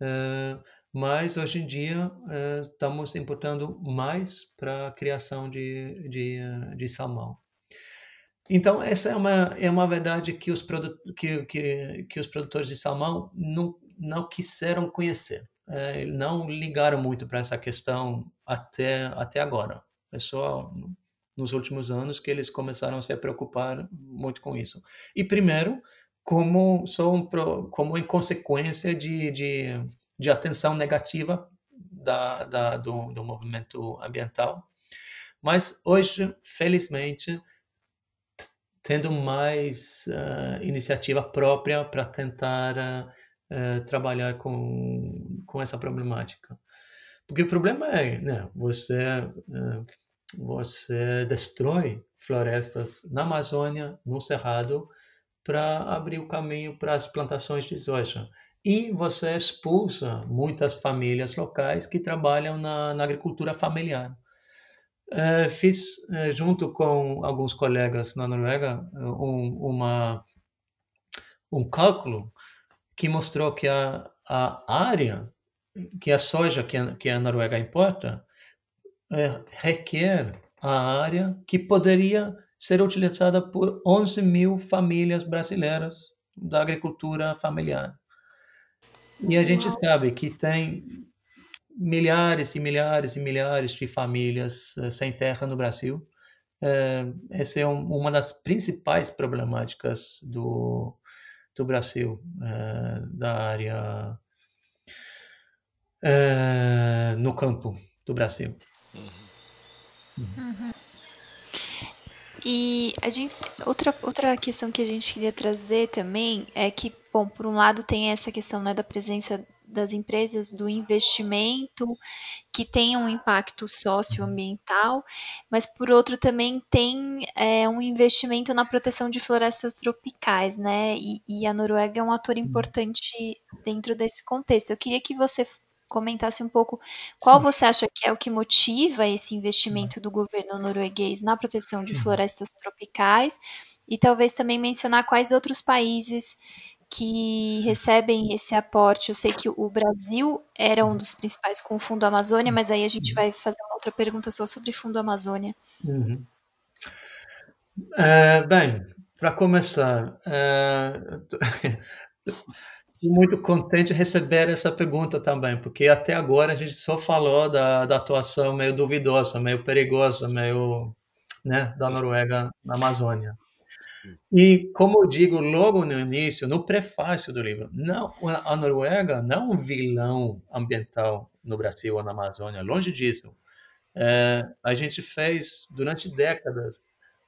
é, mas hoje em dia é, estamos importando mais para a criação de, de, de salmão. Então, essa é uma, é uma verdade que os, que, que, que os produtores de salmão não, não quiseram conhecer. É, não ligaram muito para essa questão até, até agora. É só nos últimos anos que eles começaram a se preocupar muito com isso. E primeiro, como, um, como em consequência de, de, de atenção negativa da, da, do, do movimento ambiental. Mas hoje, felizmente, tendo mais uh, iniciativa própria para tentar uh, trabalhar com, com essa problemática. Porque o problema é, né, você, uh, você destrói florestas na Amazônia, no Cerrado, para abrir o caminho para as plantações de soja. E você expulsa muitas famílias locais que trabalham na, na agricultura familiar. Uh, fiz, uh, junto com alguns colegas na Noruega, um, uma, um cálculo que mostrou que a, a área, que a soja que a, que a Noruega importa, uh, requer a área que poderia ser utilizada por 11 mil famílias brasileiras da agricultura familiar. E a gente sabe que tem milhares e milhares e milhares de famílias uh, sem terra no Brasil. Uh, essa é um, uma das principais problemáticas do, do Brasil, uh, da área no campo do Brasil. Uhum. E a gente, outra, outra questão que a gente queria trazer também é que, bom, por um lado tem essa questão né, da presença das empresas do investimento que tem um impacto socioambiental, mas por outro também tem é, um investimento na proteção de florestas tropicais, né? E, e, a Noruega é um ator importante dentro desse contexto. Eu queria que você comentasse um pouco qual você acha que é o que motiva esse investimento do governo norueguês na proteção de uhum. florestas tropicais e talvez também mencionar quais outros países que recebem esse aporte. Eu sei que o Brasil era um dos principais com o Fundo Amazônia, mas aí a gente vai fazer uma outra pergunta só sobre o Fundo Amazônia. Uhum. Uh, bem, para começar, uh, <laughs> muito contente de receber essa pergunta também, porque até agora a gente só falou da, da atuação meio duvidosa, meio perigosa, meio né, da Noruega na Amazônia. E como eu digo logo no início, no prefácio do livro, não, a Noruega não é um vilão ambiental no Brasil ou na Amazônia, longe disso. É, a gente fez durante décadas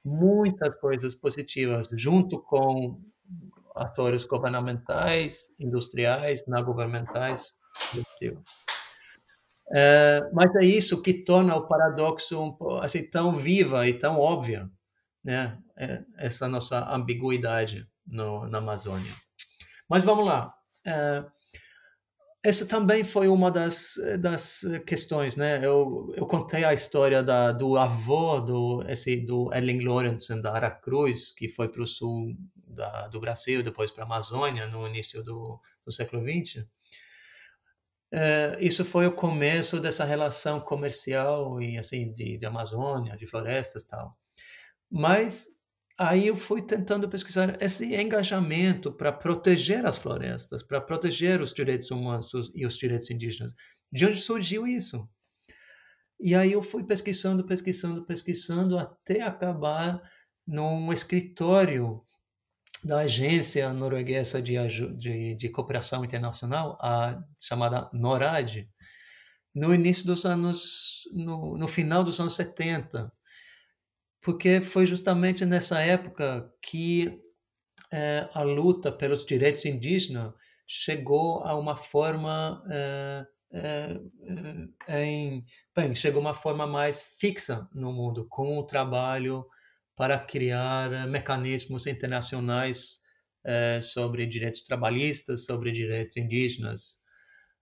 muitas coisas positivas junto com atores governamentais, industriais, não governamentais. É, mas é isso que torna o paradoxo assim tão viva e tão óbvia né, é, essa nossa ambiguidade no, na Amazônia. Mas vamos lá. É, essa também foi uma das, das questões, né? Eu, eu contei a história da, do avô do, esse, do Erling Lorentzen da Aracruz, que foi para o sul da, do Brasil, depois para a Amazônia, no início do, do século XX. É, isso foi o começo dessa relação comercial e assim de, de Amazônia, de florestas, tal. Mas aí eu fui tentando pesquisar esse engajamento para proteger as florestas, para proteger os direitos humanos e os direitos indígenas. De onde surgiu isso? E aí eu fui pesquisando, pesquisando, pesquisando até acabar num escritório da agência norueguesa de, de, de cooperação internacional, a chamada NORAD, no início dos anos, no, no final dos anos 70 porque foi justamente nessa época que é, a luta pelos direitos indígenas chegou a uma forma é, é, em, bem, chegou a uma forma mais fixa no mundo, com o trabalho para criar mecanismos internacionais é, sobre direitos trabalhistas, sobre direitos indígenas.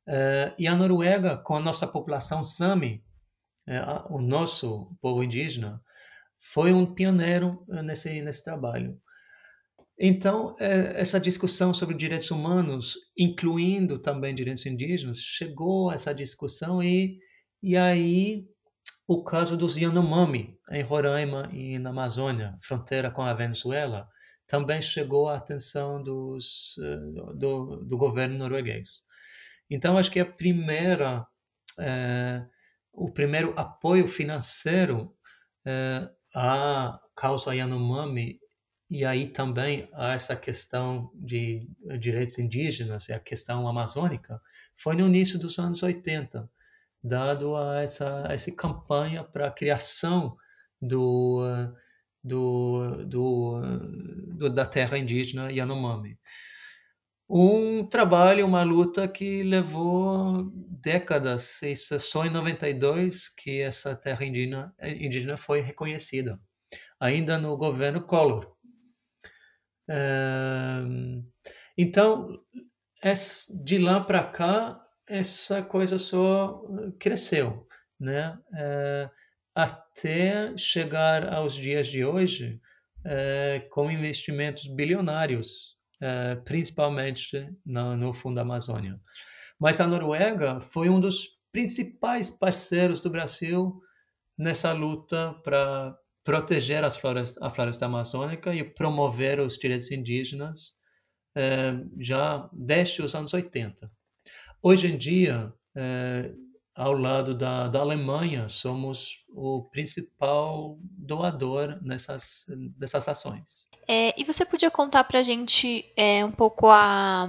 É, e a Noruega, com a nossa população Sami, o nosso povo indígena, foi um pioneiro nesse, nesse trabalho. Então, essa discussão sobre direitos humanos, incluindo também direitos indígenas, chegou a essa discussão e, e aí o caso dos Yanomami, em Roraima e na Amazônia, fronteira com a Venezuela, também chegou à atenção dos, eh, do, do governo norueguês. Então, acho que a primeira, é, o primeiro apoio financeiro é, à causa Yanomami e aí também há essa questão de direitos indígenas, a questão amazônica, foi no início dos anos 80, dado a essa, essa campanha para a criação do, do, do, do, da terra indígena Yanomami. Um trabalho, uma luta que levou décadas, isso é só em 92 que essa terra indígena, indígena foi reconhecida, ainda no governo Collor então, de lá para cá, essa coisa só cresceu, né? Até chegar aos dias de hoje, eh, com investimentos bilionários, eh, principalmente no, no Fundo Amazônia. Mas a Noruega foi um dos principais parceiros do Brasil nessa luta para proteger as floresta, a floresta amazônica e promover os direitos indígenas eh, já desde os anos 80. Hoje em dia, ao lado da, da Alemanha, somos o principal doador nessas, nessas ações. É, e você podia contar para a gente é, um pouco a,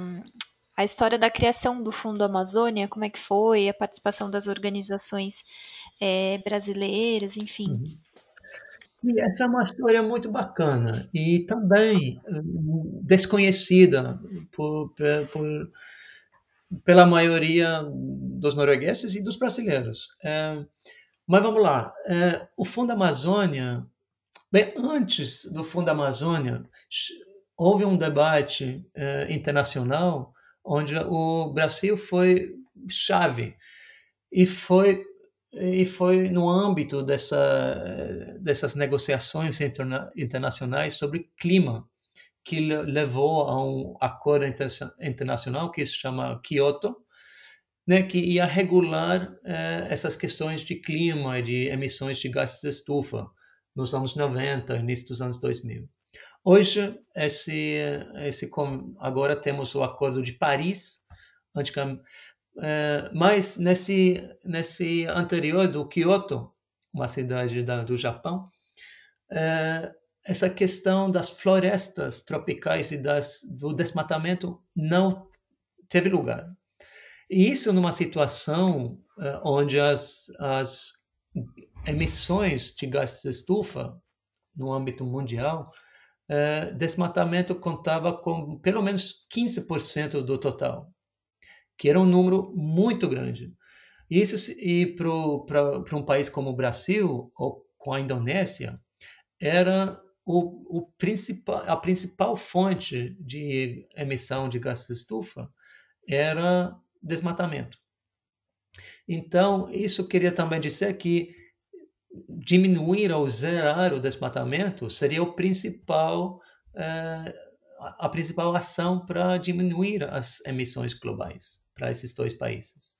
a história da criação do Fundo Amazônia, como é que foi, a participação das organizações é, brasileiras, enfim. Uhum. E essa é uma história muito bacana e também desconhecida por, por, pela maioria dos noruegueses e dos brasileiros. É, mas vamos lá. É, o Fundo Amazônia, bem antes do Fundo Amazônia, houve um debate é, internacional onde o Brasil foi chave e foi e foi no âmbito dessa, dessas negociações interna, internacionais sobre clima que levou a um acordo internacional que se chama Kyoto, né, que ia regular eh, essas questões de clima e de emissões de gases de estufa nos anos 90, início dos anos 2000. Hoje, esse, esse agora temos o Acordo de Paris, é, mas nesse, nesse anterior do Kyoto, uma cidade da, do Japão, é, essa questão das florestas tropicais e das, do desmatamento não teve lugar. E isso numa situação é, onde as, as emissões de gases de estufa no âmbito mundial, desmatamento contava com pelo menos 15% do total que era um número muito grande. Isso e para um país como o Brasil ou com a Indonésia era o, o principal, a principal fonte de emissão de gases de estufa era desmatamento. Então, isso queria também dizer que diminuir ou zerar o desmatamento seria o principal, eh, a principal ação para diminuir as emissões globais para esses dois países.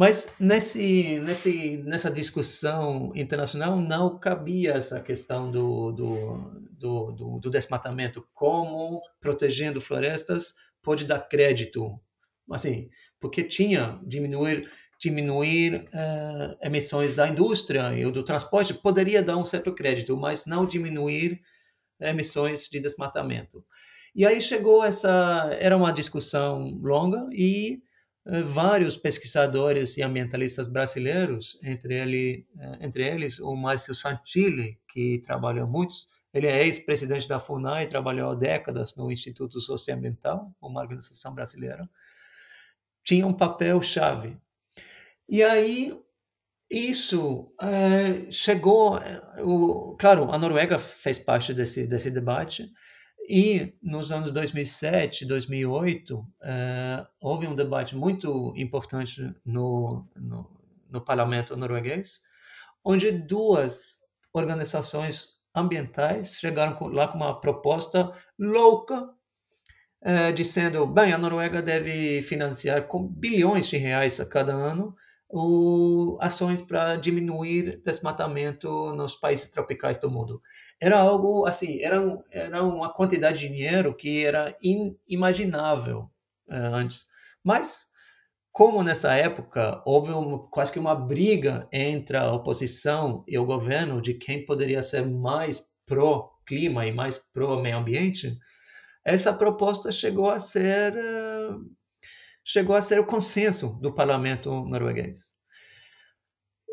Mas nesse, nesse, nessa discussão internacional não cabia essa questão do, do, do, do, do desmatamento, como protegendo florestas pode dar crédito, assim, porque tinha diminuir diminuir uh, emissões da indústria e do transporte poderia dar um certo crédito, mas não diminuir emissões de desmatamento. E aí chegou essa, era uma discussão longa e vários pesquisadores e ambientalistas brasileiros, entre, ele, eh, entre eles o Márcio Santilli, que trabalhou muito Ele é ex-presidente da FUNAI, trabalhou há décadas no Instituto Socioambiental, uma organização brasileira. Tinha um papel chave. E aí isso é, chegou, o, claro, a Noruega fez parte desse desse debate e nos anos 2007, 2008 é, houve um debate muito importante no, no, no parlamento norueguês, onde duas organizações ambientais chegaram lá com uma proposta louca, é, dizendo, bem, a Noruega deve financiar com bilhões de reais a cada ano o, ações para diminuir desmatamento nos países tropicais do mundo. Era algo assim, era, era uma quantidade de dinheiro que era inimaginável uh, antes. Mas, como nessa época houve um, quase que uma briga entre a oposição e o governo de quem poderia ser mais pró-clima e mais pró-meio ambiente, essa proposta chegou a ser. Uh, chegou a ser o consenso do parlamento norueguês.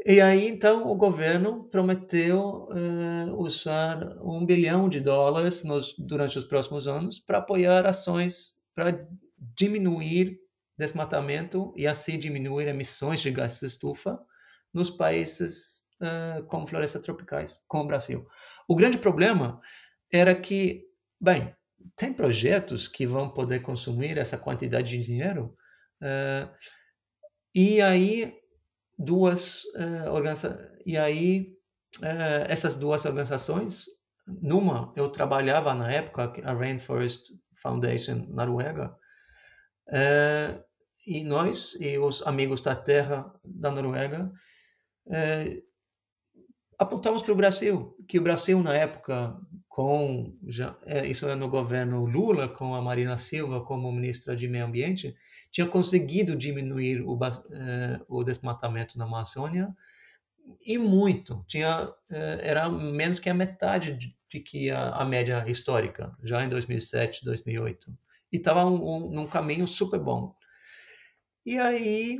E aí, então, o governo prometeu uh, usar um bilhão de dólares nos, durante os próximos anos para apoiar ações para diminuir desmatamento e assim diminuir emissões de gases de estufa nos países uh, com florestas tropicais, como o Brasil. O grande problema era que, bem, tem projetos que vão poder consumir essa quantidade de dinheiro, uh, e aí duas uh, organizações, e aí uh, essas duas organizações, numa eu trabalhava na época, a Rainforest Foundation Noruega, uh, e nós e os amigos da terra da Noruega apontamos para o Brasil, que o Brasil na época com já, é, isso é no governo Lula, com a Marina Silva como ministra de Meio Ambiente, tinha conseguido diminuir o, eh, o desmatamento na Amazônia e muito. Tinha eh, era menos que a metade de, de que a, a, média histórica, já em 2007, 2008. E estava um, um, num caminho super bom. E aí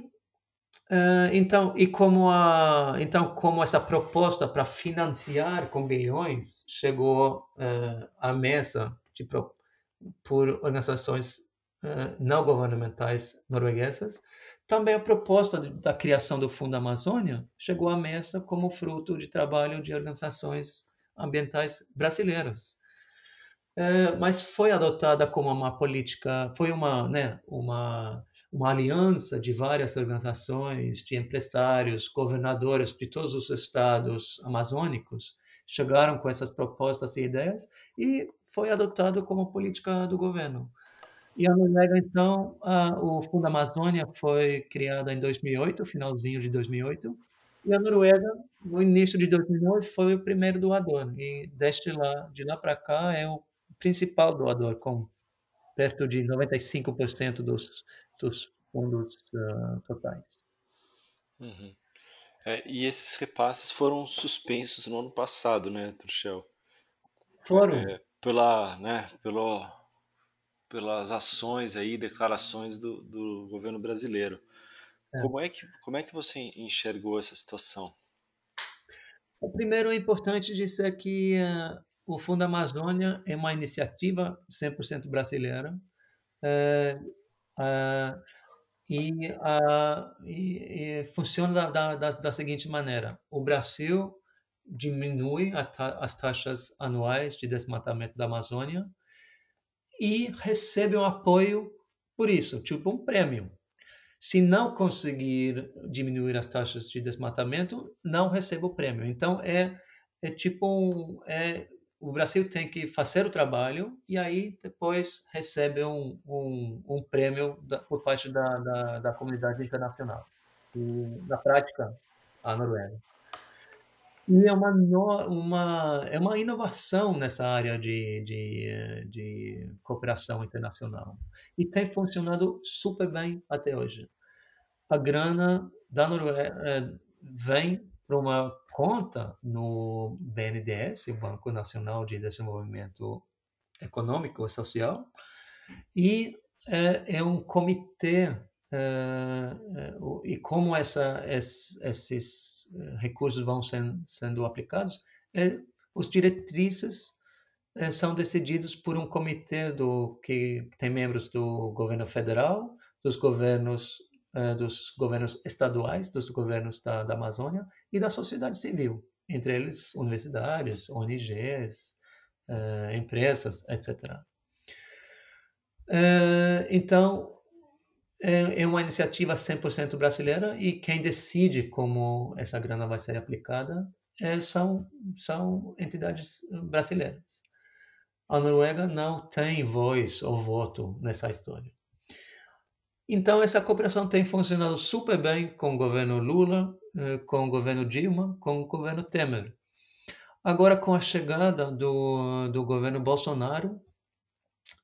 Uh, então, e como a, então como essa proposta para financiar com bilhões chegou uh, à mesa de, por organizações uh, não governamentais norueguesas, também a proposta da criação do Fundo Amazônia chegou à mesa como fruto de trabalho de organizações ambientais brasileiras. É, mas foi adotada como uma política, foi uma, né, uma, uma aliança de várias organizações, de empresários, governadores de todos os estados amazônicos, chegaram com essas propostas e ideias e foi adotado como política do governo. E a Noruega, então, a, o Fundo Amazônia foi criado em 2008, finalzinho de 2008, e a Noruega, no início de 2009, foi o primeiro doador. E desde lá, de lá para cá, é o principal doador, com perto de 95% dos, dos fundos uh, totais. Uhum. É, e esses repasses foram suspensos no ano passado, né, Truchel? Foram. É, pela, né, pelo, pelas ações aí, declarações do, do governo brasileiro. É. Como, é que, como é que você enxergou essa situação? O primeiro é importante dizer que uh, o Fundo Amazônia é uma iniciativa 100% brasileira é, é, e, e, e, funciona da, da, da, seguinte maneira: o Brasil diminui ta, as taxas anuais de desmatamento da Amazônia e recebe um apoio por isso, tipo um prêmio. Se não conseguir diminuir as taxas de desmatamento, não recebe o prêmio. Então é é tipo é o Brasil tem que fazer o trabalho e aí depois recebe um, um, um prêmio da, por parte da, da, da, comunidade internacional. E, na prática, a Noruega. E é uma, uma, é uma inovação nessa área de, de, de cooperação internacional. E tem funcionado super bem até hoje. A grana da Noruega eh, vem para uma conta no BNDES, Banco Nacional de Desenvolvimento Econômico e Social, e é, é um comitê é, é, e como essa, esses recursos vão sendo, sendo aplicados, é, os diretrizes eh, são decididos por um comitê do que tem membros do governo federal, dos governos eh, dos governos estaduais, dos governos da, da Amazônia e da sociedade civil, entre eles universidades, ONGs, uh, empresas, etc. Uh, então, é, é uma iniciativa 100% brasileira e quem decide como essa grana vai ser aplicada é, são, são entidades brasileiras. A Noruega não tem voz ou voto nessa história. Então, essa cooperação tem funcionado super bem com o governo Lula, eh, com o governo Dilma, com o governo Temer. Agora, com a chegada do, do governo Bolsonaro,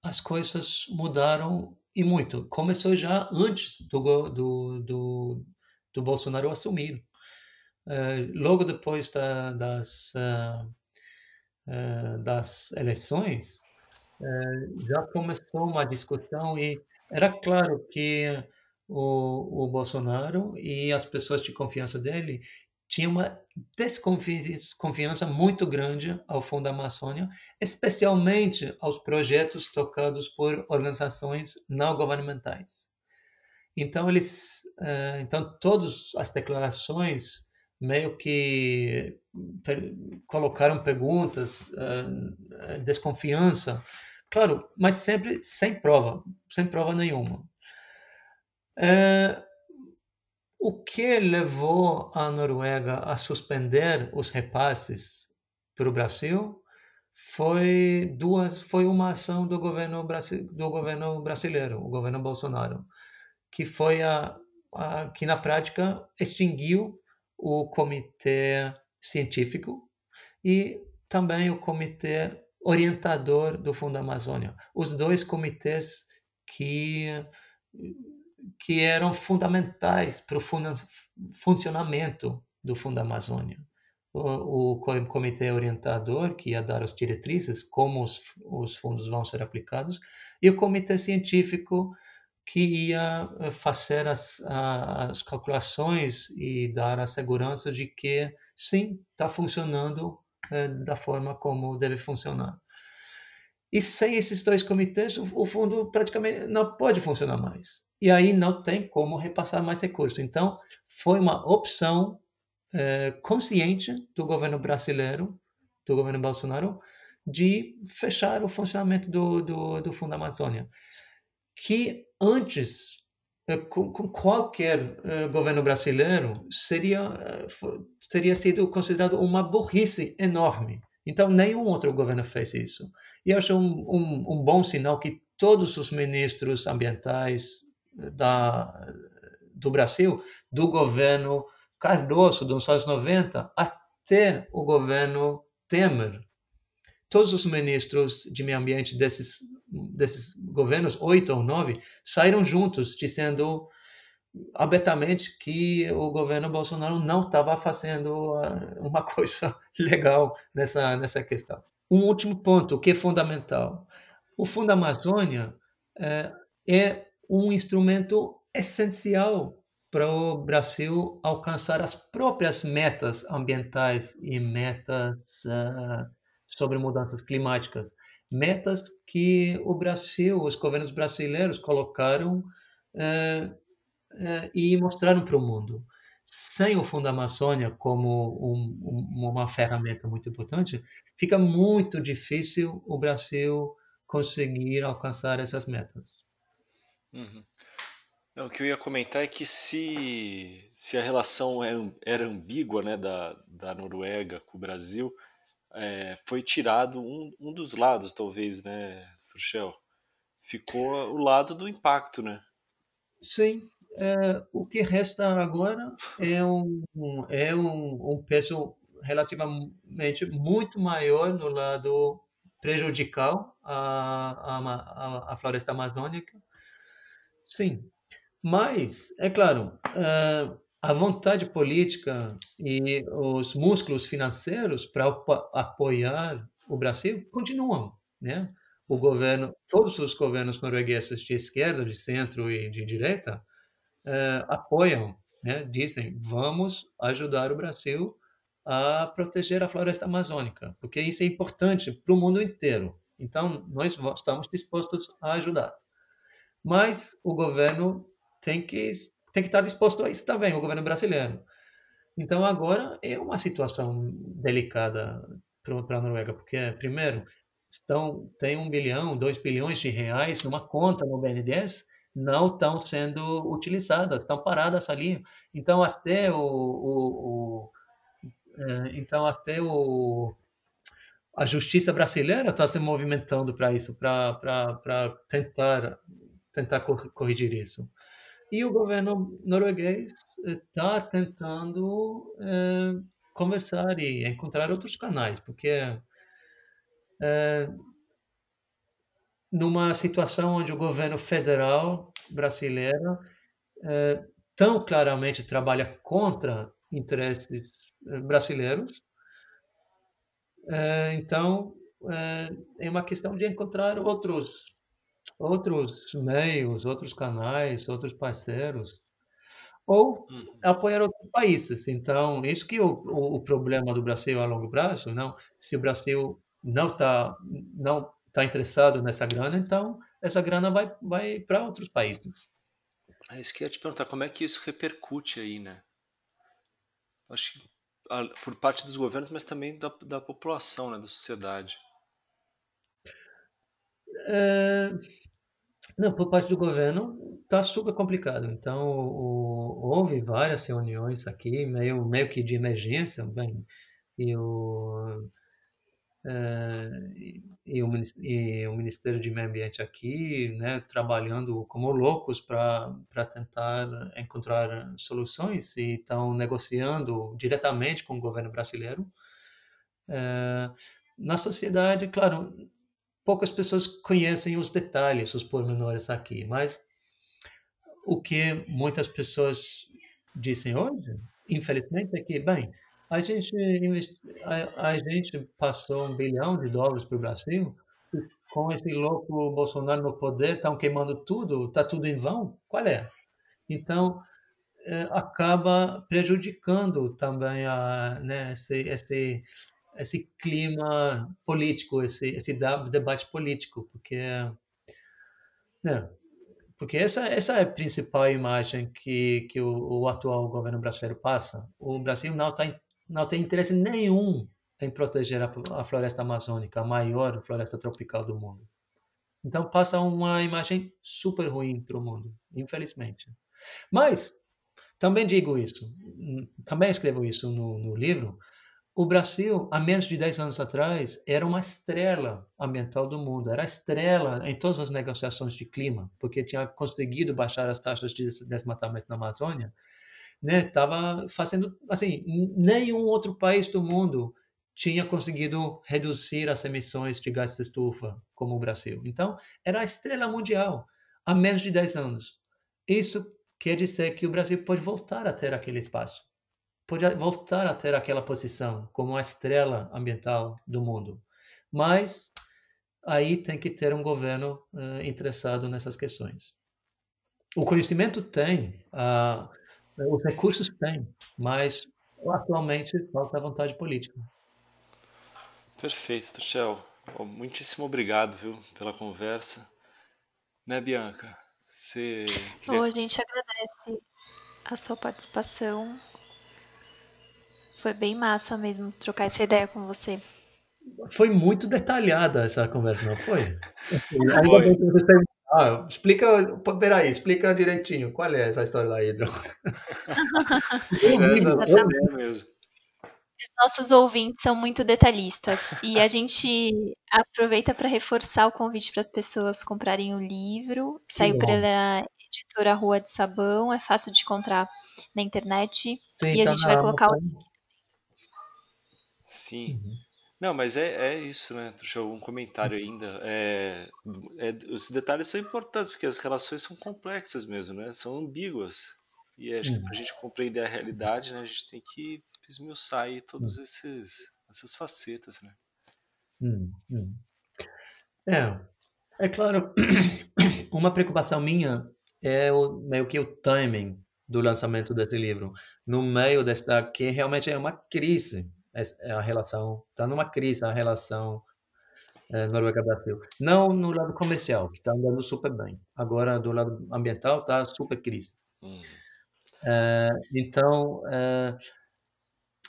as coisas mudaram e muito. Começou já antes do, do, do, do Bolsonaro assumir. Uh, logo depois da, das, uh, das eleições, já começou uma discussão e era claro que o, o Bolsonaro e as pessoas de confiança dele tinha uma desconfiança muito grande ao Fundo da Amazônia, especialmente aos projetos tocados por organizações não governamentais. Então eles, uh, então todas as declarações meio que colocaram perguntas, uh, desconfiança, claro, mas sempre sem prova, sem prova nenhuma. Uh, o que levou a Noruega a suspender os repasses para o Brasil foi duas foi uma ação do governo do governo brasileiro, o governo Bolsonaro, que foi a, a que na prática extinguiu o comitê científico e também o comitê orientador do Fundo Amazônia. Os dois comitês que que eram fundamentais para o funcionamento do Fundo Amazônia. O, o, comitê orientador, que ia dar as diretrizes, como os, os fundos vão ser aplicados, e o comitê científico, que ia eh, fazer as, as calculações e dar a segurança de que, sim, está funcionando é, da forma como deve funcionar. E sem esses dois comitês, o, o fundo praticamente não pode funcionar mais e aí não tem como repassar mais recursos. Então, foi uma opção é, consciente do governo brasileiro, do governo Bolsonaro, de fechar o funcionamento do, do, do Fundo Amazônia, que antes, é, com, com qualquer é, governo brasileiro, seria, teria sido considerado uma burrice enorme. Então, nenhum outro governo fez isso. E acho um, um, um bom sinal que todos os ministros ambientais da, do Brasil, do governo Cardoso, dos anos 90, até o governo Temer. Todos os ministros de meio ambiente desses, desses governos, oito ou nove, saíram juntos, dizendo abertamente que o governo Bolsonaro não estava fazendo ah, uma <laughs> coisa legal nessa, nessa questão. Um último ponto, que é fundamental. O Fundo Amazônia é, é um instrumento essencial para o Brasil alcançar as próprias metas ambientais e metas uh, sobre mudanças climáticas. Metas que o Brasil, os governos brasileiros colocaram uh, uh, e mostraram para o mundo. Sem o Fundo Amazônia como um, um, uma ferramenta muito importante, fica muito difícil o Brasil conseguir alcançar essas metas. Uhum. Não, o que eu ia comentar é que se, se a relação é era ambígua né, da, da Noruega com o Brasil, é, foi tirado um, um dos lados, talvez, né, Turchel? Ficou o lado do impacto, né? Sim. É, o que resta agora é um, é um, um peso relativamente muito maior no lado prejudicial à, à, à floresta amazônica Sim, mas, é claro, uh, a vontade política e os músculos financeiros para apoiar o Brasil continuam, né? O governo, todos os governos noruegueses de esquerda, de centro e de direita uh, apoiam, né? Dizem, vamos ajudar o Brasil a proteger a floresta amazônica, porque isso é importante para o mundo inteiro. Então, nós estamos dispostos a ajudar. Mas o governo tem que, tem que estar disposto a isso também, o governo brasileiro. Então, agora é uma situação delicada para a Noruega, porque, primeiro, estão, tem um bilhão, dois bilhões de reais numa conta no BNDES, não estão sendo utilizadas, estão paradas ali. Então, até o, o, o é, então até o a justiça brasileira está se movimentando para isso, para tentar tentar corrigir isso. E o governo norueguês está tentando é, conversar e encontrar outros canais, porque é, numa situação onde o governo federal brasileiro é, tão claramente trabalha contra interesses brasileiros, então é uma questão de encontrar outros outros meios, outros canais, outros parceiros, ou uhum. apoiar outros países. Então, isso que é o, o, o, problema do Brasil a longo prazo, não? Se o Brasil não está não tá interessado nessa grana, então essa grana vai, vai para outros países. É isso que eu ia te perguntar, como é que isso repercute aí, né? Acho que por parte dos governos, mas também da, da população, né, da sociedade. É, não, por parte do governo está super complicado. Então, o, houve várias reuniões aqui, meio, meio que de emergência, bem, e o, é, e, o, e o Ministério de Meio Ambiente aqui, né, trabalhando como loucos para tentar encontrar soluções e estão negociando diretamente com o governo brasileiro. É, na sociedade, claro, poucas pessoas conhecem os detalhes, os pormenores aqui, mas o que muitas pessoas dizem hoje, infelizmente, é que, bem, a gente, a, a gente passou um bilhão de dólares para o Brasil, com esse louco Bolsonaro no poder, estão queimando tudo, está tudo em vão? Qual é? Então, é, acaba prejudicando também a, né, esse, esse esse clima político, esse, esse debate político, porque né, porque essa essa é a principal imagem que que o, o atual governo brasileiro passa. O Brasil não tem não tem interesse nenhum em proteger a, a floresta amazônica, a maior floresta tropical do mundo. Então passa uma imagem super ruim para o mundo, infelizmente. Mas também digo isso, também escrevo isso no, no livro, o Brasil, há menos de 10 anos atrás, era uma estrela ambiental do mundo, era a estrela em todas as negociações de clima, porque tinha conseguido baixar as taxas de desmatamento na Amazônia, né? Tava fazendo assim, nenhum outro país do mundo tinha conseguido reduzir as emissões de gases de estufa como o Brasil. Então, era a estrela mundial há menos de 10 anos. Isso quer dizer que o Brasil pode voltar a ter aquele espaço pode voltar a ter aquela posição como a estrela ambiental do mundo. Mas aí tem que ter um governo uh, interessado nessas questões. O conhecimento tem, uh, os recursos tem, mas atualmente falta a vontade política. Perfeito, Tuchel. Muitíssimo obrigado, viu, pela conversa. Né, Bianca? Você queria... a gente agradece a sua participação foi bem massa mesmo trocar essa ideia com você. Foi muito detalhada essa conversa, não foi? <laughs> foi. Ah, explica, peraí, explica direitinho, qual é essa história da <laughs> essa é mesmo. Os nossos ouvintes são muito detalhistas e a gente aproveita para reforçar o convite para as pessoas comprarem o livro. Saiu pela editora Rua de Sabão, é fácil de encontrar na internet Sim, e a tá gente vai colocar o link Sim. Uhum. Não, mas é, é isso, né? Deixa eu um comentário ainda. É, é, os detalhes são importantes, porque as relações são complexas mesmo, né? São ambíguas. E acho que para a uhum. gente compreender a realidade, né, a gente tem que esmiuçar aí todas uhum. esses, essas facetas, né? Uhum. É, é claro, <coughs> uma preocupação minha é o, meio que o timing do lançamento desse livro, no meio dessa que realmente é uma crise, a relação está numa crise a relação é, Noruega-Brasil. Não no lado comercial, que está andando super bem. Agora, do lado ambiental, está super crise. Hum. É, então, é,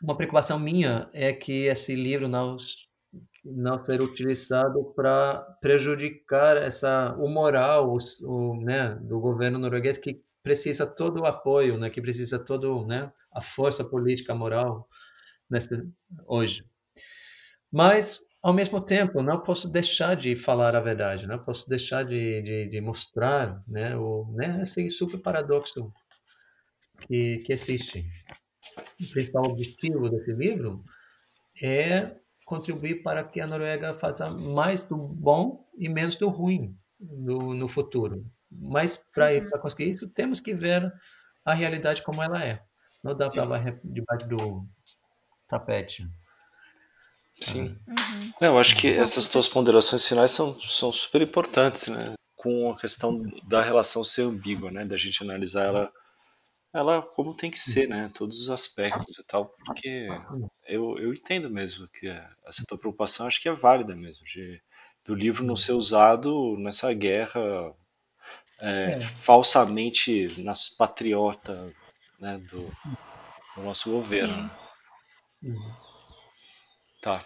uma preocupação minha é que esse livro não não ser utilizado para prejudicar essa o moral o, o, né, do governo norueguês que precisa todo o apoio, né, que precisa todo né, a força política moral hoje. Mas ao mesmo tempo, não posso deixar de falar a verdade, não posso deixar de, de, de mostrar né, o, né, esse super paradoxo que, que existe. O principal objetivo desse livro é contribuir para que a Noruega faça mais do bom e menos do ruim no, no futuro. Mas para uhum. conseguir isso, temos que ver a realidade como ela é. Não dá para varrer debaixo do tapete. Sim. Uhum. Eu acho que essas tuas ponderações finais são, são super importantes, né? Com a questão da relação ser ambígua, né? Da gente analisar ela, ela como tem que ser, né? Todos os aspectos e tal, porque eu, eu entendo mesmo que essa tua preocupação acho que é válida mesmo, de, do livro não ser usado nessa guerra é, é. falsamente nas patriota né, do, do nosso governo. Sim. Tá.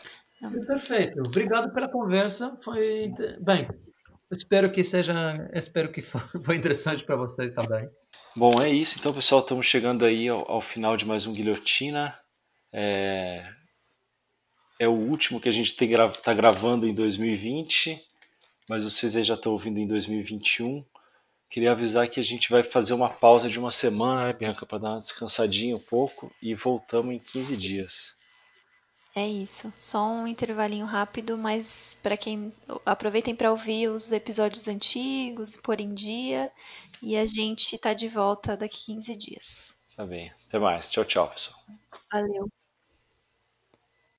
Perfeito. Obrigado pela conversa. Foi Sim. bem. Espero que seja, espero que foi <laughs> interessante para vocês também. Bom, é isso. Então, pessoal, estamos chegando aí ao, ao final de mais um Guilhotina. É, é o último que a gente está gravando em 2020, mas vocês aí já estão ouvindo em 2021. Queria avisar que a gente vai fazer uma pausa de uma semana, né, Bianca, para dar uma descansadinha um pouco e voltamos em 15 dias. É isso. Só um intervalinho rápido, mas para quem aproveitem para ouvir os episódios antigos, pôr em dia, e a gente tá de volta daqui 15 dias. Tá bem. Até mais. Tchau, tchau, pessoal. Valeu.